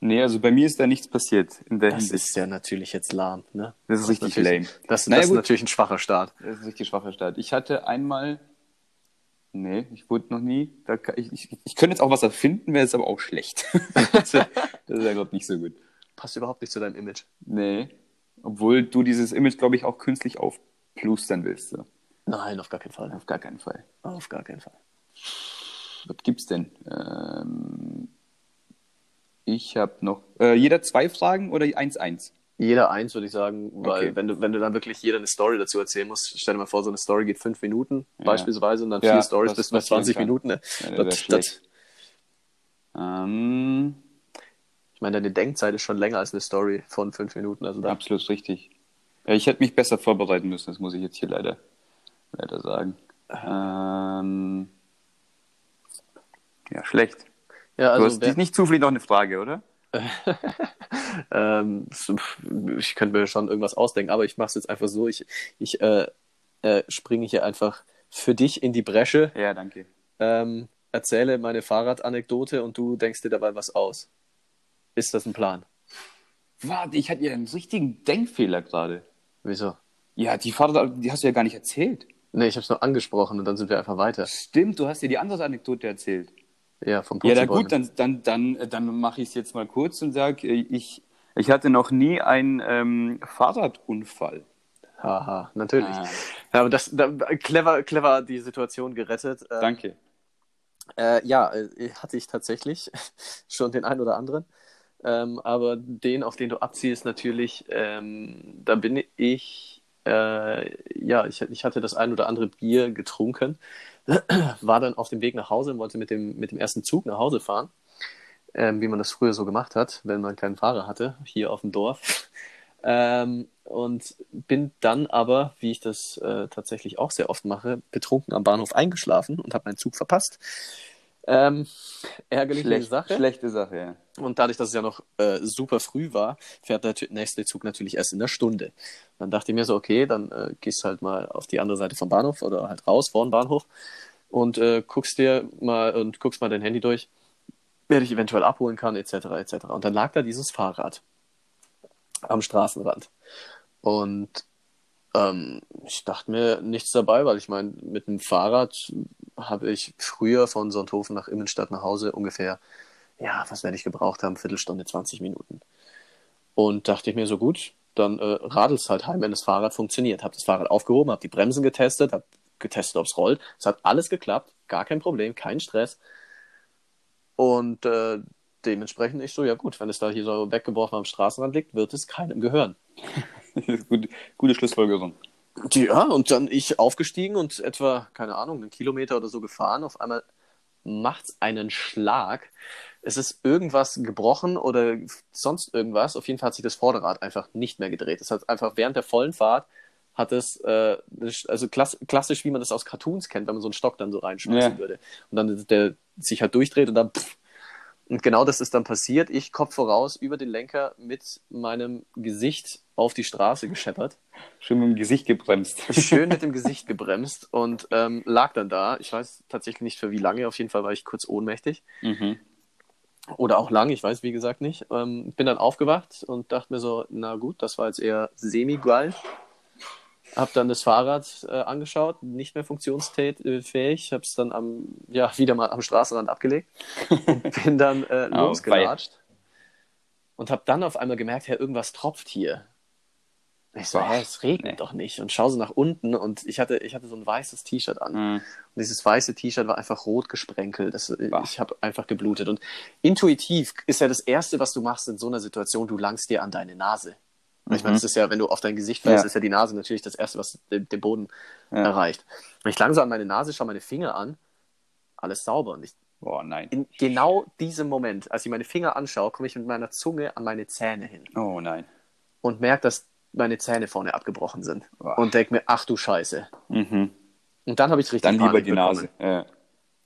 nee, also bei mir ist da nichts passiert in der Das Hinsicht. ist ja natürlich jetzt lahm, ne? Das ist richtig natürlich, lame. Das, Naja, das ist gut. natürlich ein schwacher Start. Das ist richtig schwacher Start. Ich hatte einmal. Nee, ich wurde noch nie. Da ich, ich, ich könnte jetzt auch was erfinden, wäre jetzt aber auch schlecht. [LAUGHS] das ist ja gerade nicht so gut. Passt überhaupt nicht zu deinem Image. Nee. Obwohl du dieses Image, glaube ich, auch künstlich aufplustern willst. So. Nein, auf gar keinen Fall. Auf gar keinen Fall. Auf gar keinen Fall. Was gibt's denn? Ähm, ich habe noch. Äh, jeder zwei Fragen oder eins eins? Jeder eins, würde ich sagen, weil Okay. wenn du, wenn du dann wirklich jeder eine Story dazu erzählen musst, stell dir mal vor, so eine Story geht fünf Minuten beispielsweise und dann Ja, vier Stories das bis zu bei passieren 20 kann. Minuten. Ne? Ja, das das. Ähm, ich meine, deine Denkzeit ist schon länger als eine Story von fünf Minuten. Also da, absolut richtig. Ja, ich hätte mich besser vorbereiten müssen, das muss ich jetzt hier leider, leider sagen. Ähm, ja, schlecht. ja, du also hast wer, nicht zufällig noch eine Frage, oder? [LAUGHS] ähm, ich könnte mir schon irgendwas ausdenken, aber ich mache es jetzt einfach so. Ich, ich äh, äh, springe hier einfach für dich in die Bresche, Ja, danke. ähm, erzähle meine Fahrradanekdote und du denkst dir dabei was aus. Ist das ein Plan? Warte, ich hatte ja einen richtigen Denkfehler gerade. Wieso? Ja, die Vater, die hast du ja gar nicht erzählt. Nee, ich habe es nur angesprochen und dann sind wir einfach weiter. Stimmt, du hast dir die andere Anekdote erzählt. Ja, vom Ja, na gut, dann, dann, dann, dann mache ich es jetzt mal kurz und sage, ich, ich hatte noch nie einen ähm, Fahrradunfall. Haha, natürlich. Ah. Ja, aber das, da, clever, clever die Situation gerettet. Ähm, Danke. Äh, ja, äh, hatte ich tatsächlich [LAUGHS] schon den einen oder anderen. Ähm, aber den, auf den du abziehst, natürlich, ähm, da bin ich äh, ja, ich, ich hatte das ein oder andere Bier getrunken, [CLEARS THROAT] war dann auf dem Weg nach Hause und wollte mit dem, mit dem ersten Zug nach Hause fahren, ähm, wie man das früher so gemacht hat, wenn man keinen Fahrer hatte, hier auf dem Dorf. [LAUGHS] Ähm, und bin dann aber, wie ich das äh, tatsächlich auch sehr oft mache, betrunken am Bahnhof eingeschlafen und habe meinen Zug verpasst. Ähm, ärgerliche Schlecht, Sache. Schlechte Sache, ja. Und dadurch, dass es ja noch äh, super früh war, fährt der nächste Zug natürlich erst in einer Stunde. Dann dachte ich mir so, okay, dann äh, gehst halt mal auf die andere Seite vom Bahnhof oder halt raus vor dem Bahnhof und äh, guckst dir mal und guckst mal dein Handy durch, wer dich eventuell abholen kann, etc. etc. Und dann lag da dieses Fahrrad am Straßenrand. Und ähm, ich dachte mir nichts dabei, weil ich meine, mit dem Fahrrad habe ich früher von Sonthofen nach Immenstadt nach Hause ungefähr, ja, was werde ich gebraucht haben, Viertelstunde, 20 Minuten. Und dachte ich mir so gut, dann äh, radelst halt heim, wenn das Fahrrad funktioniert. Habe das Fahrrad aufgehoben, habe die Bremsen getestet, habe getestet, ob es rollt. Es hat alles geklappt, gar kein Problem, kein Stress. Und äh, dementsprechend ich so, ja gut, wenn es da hier so weggeworfen am Straßenrand liegt, wird es keinem gehören. [LAUGHS] [LAUGHS] gute, gute Schlussfolgerung. Ja, und dann ich aufgestiegen und etwa, keine Ahnung, einen Kilometer oder so gefahren. Auf einmal macht es einen Schlag. Es ist irgendwas gebrochen oder sonst irgendwas. Auf jeden Fall hat sich das Vorderrad einfach nicht mehr gedreht. Es hat einfach während der vollen Fahrt hat es, äh, also klass klassisch, wie man das aus Cartoons kennt, wenn man so einen Stock dann so reinschmeißen Ja. würde. Und dann der sich halt durchdreht und dann pff, und genau das ist dann passiert. Ich Kopf voraus über den Lenker mit meinem Gesicht auf die Straße gescheppert. Schön mit dem Gesicht gebremst. Schön mit [LAUGHS] dem Gesicht gebremst und ähm, lag dann da. Ich weiß tatsächlich nicht für wie lange. Auf jeden Fall war ich kurz ohnmächtig. Mhm. Oder auch lang, ich weiß wie gesagt nicht. Ähm, bin dann aufgewacht und dachte mir so, na gut, das war jetzt eher semi-geil. Hab dann das Fahrrad äh, angeschaut, nicht mehr funktionsfähig. Hab's dann am, ja, wieder mal am Straßenrand abgelegt und [LAUGHS] bin dann äh, Oh, losgelatscht. Und hab dann auf einmal gemerkt, hey, irgendwas tropft hier. Ich so, hä, es regnet nee. doch nicht. Und schaue so nach unten und ich hatte, ich hatte so ein weißes T-Shirt an. Mhm. Und dieses weiße T-Shirt war einfach rot gesprenkelt. Das, Bah. ich habe einfach geblutet. Und intuitiv ist ja das Erste, was du machst in so einer Situation, du langst dir an deine Nase. Und Ich meine, Mhm. das ist ja, wenn du auf dein Gesicht fällst, Ja. ist ja die Nase natürlich das Erste, was den, den Boden Ja. erreicht. Und ich lang so an meine Nase, schaue meine Finger an, alles sauber. Und ich, Boah, nein. in genau diesem Moment, als ich meine Finger anschaue, komme ich mit meiner Zunge an meine Zähne hin Oh nein. und merke, dass meine Zähne vorne abgebrochen sind. Boah. Und denke mir, ach du Scheiße. Mhm. Und dann habe ich richtig Dann lieber Panik die bekommen. Nase.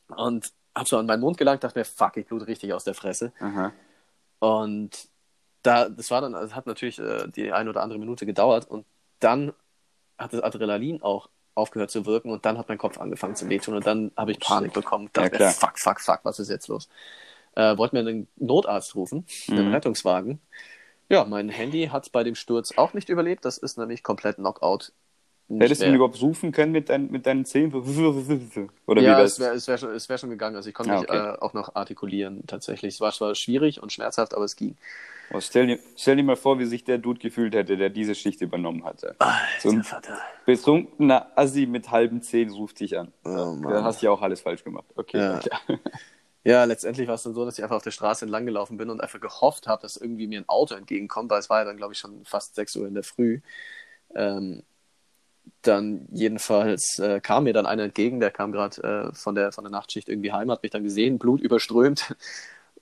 Ja. Und habe so an meinen Mund gelangt, dachte mir, fuck, ich blute richtig aus der Fresse. Aha. Und da, das war dann, das hat natürlich äh, die eine oder andere Minute gedauert und dann hat das Adrenalin auch aufgehört zu wirken und dann hat mein Kopf angefangen zu wehtun und dann habe ich Panik bekommen. Ja, Dachte klar. fuck, fuck, fuck, was ist jetzt los? Äh, wollte mir einen Notarzt rufen, einen Mhm. Rettungswagen. Ja, mein Handy hat bei dem Sturz auch nicht überlebt. Das ist nämlich komplett Knockout. Hättest du mehr- ihn überhaupt rufen können mit, dein, mit deinen Zähnen? Oder ja, wie es das? wäre es wär schon, es wär schon gegangen. Also ich konnte Ah, mich okay. äh, auch noch artikulieren tatsächlich. Es war zwar schwierig und schmerzhaft, aber es ging. Oh, stell, dir, stell dir mal vor, wie sich der Dude gefühlt hätte, der diese Schicht übernommen hatte. So ein Vater. betrunkener Assi mit halben Zähnen ruft dich an. Oh, Dann hast du ja auch alles falsch gemacht. Okay, Ja. klar. [LAUGHS] Ja, letztendlich war es dann so, dass ich einfach auf der Straße entlang gelaufen bin und einfach gehofft habe, dass irgendwie mir ein Auto entgegenkommt, weil es war ja dann, glaube ich, schon fast 6 Uhr in der Früh. Ähm, dann jedenfalls äh, kam mir dann einer entgegen, der kam gerade äh, von, der, von der Nachtschicht irgendwie heim, hat mich dann gesehen, Blut überströmt,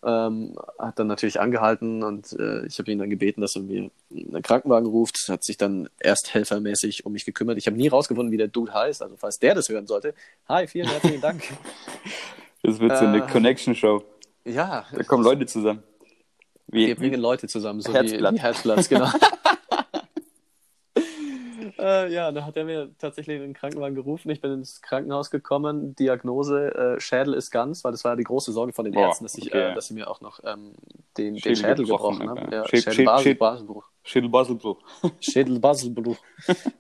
ähm, hat dann natürlich angehalten und äh, ich habe ihn dann gebeten, dass er mir einen Krankenwagen ruft, hat sich dann erst helfermäßig um mich gekümmert. Ich habe nie rausgefunden, wie der Dude heißt, also falls der das hören sollte. Hi, vielen herzlichen Dank. [LAUGHS] Das wird so eine Äh, Connection-Show. ja, Da kommen Leute zusammen. Wie, Wir bringen Leute zusammen, so Herzblatt. wie, wie Herzblatt, genau. [LAUGHS] äh, ja, da hat er mir tatsächlich den Krankenwagen gerufen. Ich bin ins Krankenhaus gekommen. Diagnose: äh, Schädel ist ganz, weil das war ja die große Sorge von den Boah, Ärzten, dass, ich, okay. äh, dass sie mir auch noch ähm, den, den Schädel Schädel gebrochen gebrochen haben, haben. ja. Ja, Schäd- Schäd- Schädelbasel- Schäd- Baselbruch. Schädelbaselbruch. [LAUGHS] Schädelbaselbruch.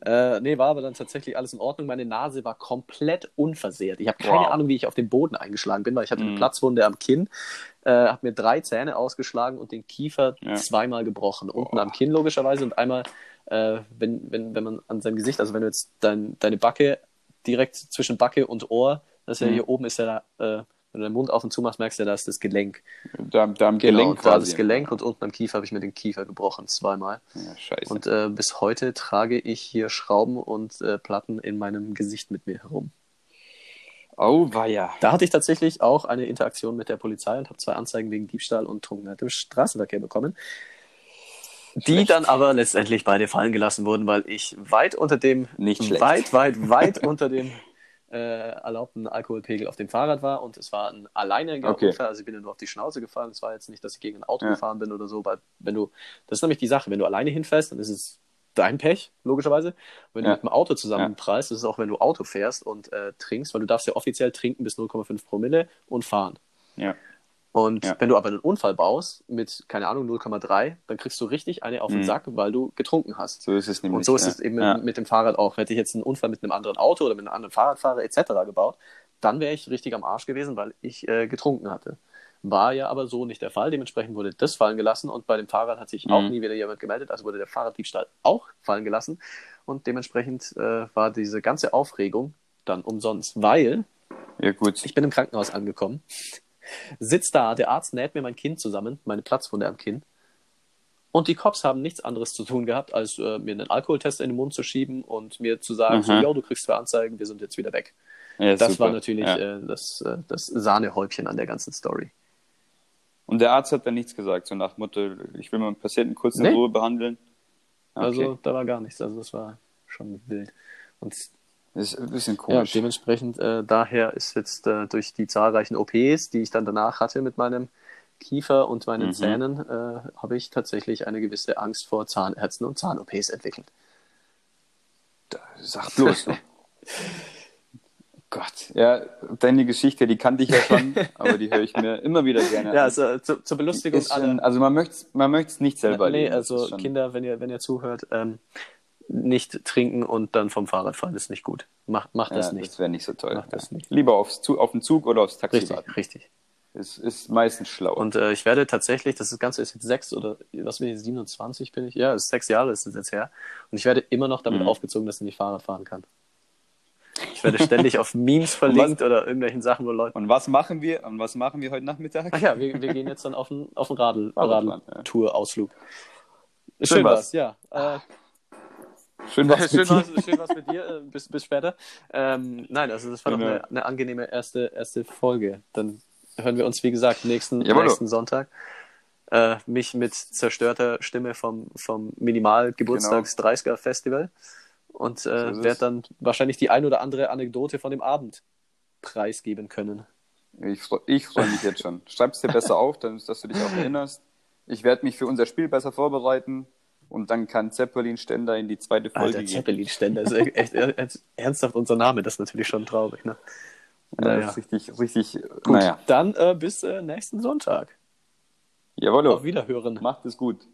äh, nee, war aber dann tatsächlich alles in Ordnung. Meine Nase war komplett unversehrt. Ich habe keine Wow. Ahnung, wie ich auf den Boden eingeschlagen bin, weil ich hatte eine Mhm. Platzwunde am Kinn, äh, habe mir drei Zähne ausgeschlagen und den Kiefer Ja. zweimal gebrochen. Unten Boah. am Kinn logischerweise und einmal, äh, wenn, wenn, wenn man an seinem Gesicht, also wenn du jetzt dein, deine Backe direkt zwischen Backe und Ohr, das ist ja Mhm. hier oben ist ja äh, Wenn du den Mund auf und zu machst, merkst du, da ist das Gelenk. Da, da am Genau, Gelenk da das Gelenk und unten am Kiefer habe ich mir den Kiefer gebrochen, zweimal. Ja, scheiße. Und äh, bis heute trage ich hier Schrauben und äh, Platten in meinem Gesicht mit mir herum. oh, war ja. Da hatte ich tatsächlich auch eine Interaktion mit der Polizei und habe zwei Anzeigen wegen Diebstahl und Trunkenheit im Straßenverkehr bekommen. Die dann aber letztendlich beide fallen gelassen wurden, weil ich weit unter dem, Nicht schlecht. weit, weit, weit [LAUGHS] unter dem äh, erlaubten Alkoholpegel auf dem Fahrrad war und es war ein alleiniger Okay. Unfall, also ich bin ja nur auf die Schnauze gefallen. Es war jetzt nicht, dass ich gegen ein Auto Ja. gefahren bin oder so, weil wenn du, das ist nämlich die Sache, wenn du alleine hinfällst, dann ist es dein Pech, logischerweise. Wenn du Ja. mit dem Auto zusammenprallst, das ist auch, wenn du Auto fährst und äh, trinkst, weil du darfst ja offiziell trinken bis 0,5 Promille und fahren. Ja. Und Ja. wenn du aber einen Unfall baust mit, keine Ahnung, 0,3, dann kriegst du richtig eine auf den Mhm. Sack, weil du getrunken hast. So ist es nämlich. Und so ist ja. es eben ja. mit, dem Fahrrad auch. Hätte ich jetzt einen Unfall mit einem anderen Auto oder mit einem anderen Fahrradfahrer etc. gebaut, dann wäre ich richtig am Arsch gewesen, weil ich äh, getrunken hatte. War ja aber so nicht der Fall. Dementsprechend wurde das fallen gelassen und bei dem Fahrrad hat sich auch Mhm. nie wieder jemand gemeldet. Also wurde der Fahrraddiebstahl auch fallen gelassen und dementsprechend äh, war diese ganze Aufregung dann umsonst, weil Ja, gut. ich bin im Krankenhaus angekommen, sitz da, der Arzt näht mir mein Kinn zusammen, meine Platzwunde am Kinn. Und die Cops haben nichts anderes zu tun gehabt, als äh, mir einen Alkoholtest in den Mund zu schieben und mir zu sagen, so, Aha. yo, du kriegst zwei Anzeigen, wir sind jetzt wieder weg. ja, Das super. war natürlich Ja. äh, das, äh, das Sahnehäubchen an der ganzen Story. Und der Arzt hat dann nichts gesagt, so nach Motto, ich will meinen Patienten kurz in Nee. Ruhe behandeln. Okay. Also da war gar nichts, also das war schon wild. Und das ist ein bisschen ja, komisch. dementsprechend, äh, daher ist jetzt äh, durch die zahlreichen OPs, die ich dann danach hatte mit meinem Kiefer und meinen Mhm. Zähnen, äh, habe ich tatsächlich eine gewisse Angst vor Zahnärzten und Zahn-OPs entwickelt. Sag bloß. [LAUGHS] Gott. Ja, deine Geschichte, die kannte ich ja schon, [LAUGHS] aber die höre ich mir immer wieder gerne Ja, also zu, zur Belustigung schon, also man möchte es man nicht selber nee, erleben. Das also Kinder, wenn ihr, wenn ihr zuhört, ähm, nicht trinken und dann vom Fahrrad fahren, ist nicht gut. Macht, macht das ja, nicht. Das wäre nicht so toll. Mach das nicht. Lieber aufs, auf den Zug oder aufs Taxi Richtig, warten. richtig. Das ist meistens schlauer. Und äh, ich werde tatsächlich, das Ganze ist jetzt sechs oder was bin ich, 27 bin ich? Ja, es sechs Jahre ist es jetzt her. Und ich werde immer noch damit Mhm. aufgezogen, dass ich nicht Fahrrad fahren kann. Ich werde ständig auf Memes [LAUGHS] verlinkt oder irgendwelchen Sachen, wo Leute. Und was machen wir? Und was machen wir heute Nachmittag? Ach ja, wir, wir gehen jetzt dann auf einen, auf einen Radl, ja. Radl-Tour-Ausflug. Schön, Schön war's. ja. Äh, Schön was [LAUGHS] schön, mit dir. was, schön was mit dir. Äh, bis, bis später. Ähm, nein, also das war doch Genau. eine, eine angenehme erste, erste Folge. Dann hören wir uns, wie gesagt, nächsten, Jawohl. nächsten Sonntag. Äh, mich mit zerstörter Stimme vom, vom Minimal-Geburtstags-30er-Festival. Und So äh, es. werde dann wahrscheinlich die ein oder andere Anekdote von dem Abend preisgeben können. Ich, freu- ich freue mich jetzt schon. Schreib's dir besser [LAUGHS] auf, dann, dass du dich auch erinnerst. Ich werde mich für unser Spiel besser vorbereiten und dann kann Zeppelin Ständer in die zweite Folge Alter. Zeppelin-Ständer ist echt ernsthaft unser Name. Das ist natürlich schon traurig. Ne? Ja, das ist richtig, richtig, Gut, naja. dann äh, bis äh, nächsten Sonntag. Jawohl, Auf Wiederhören. macht es gut.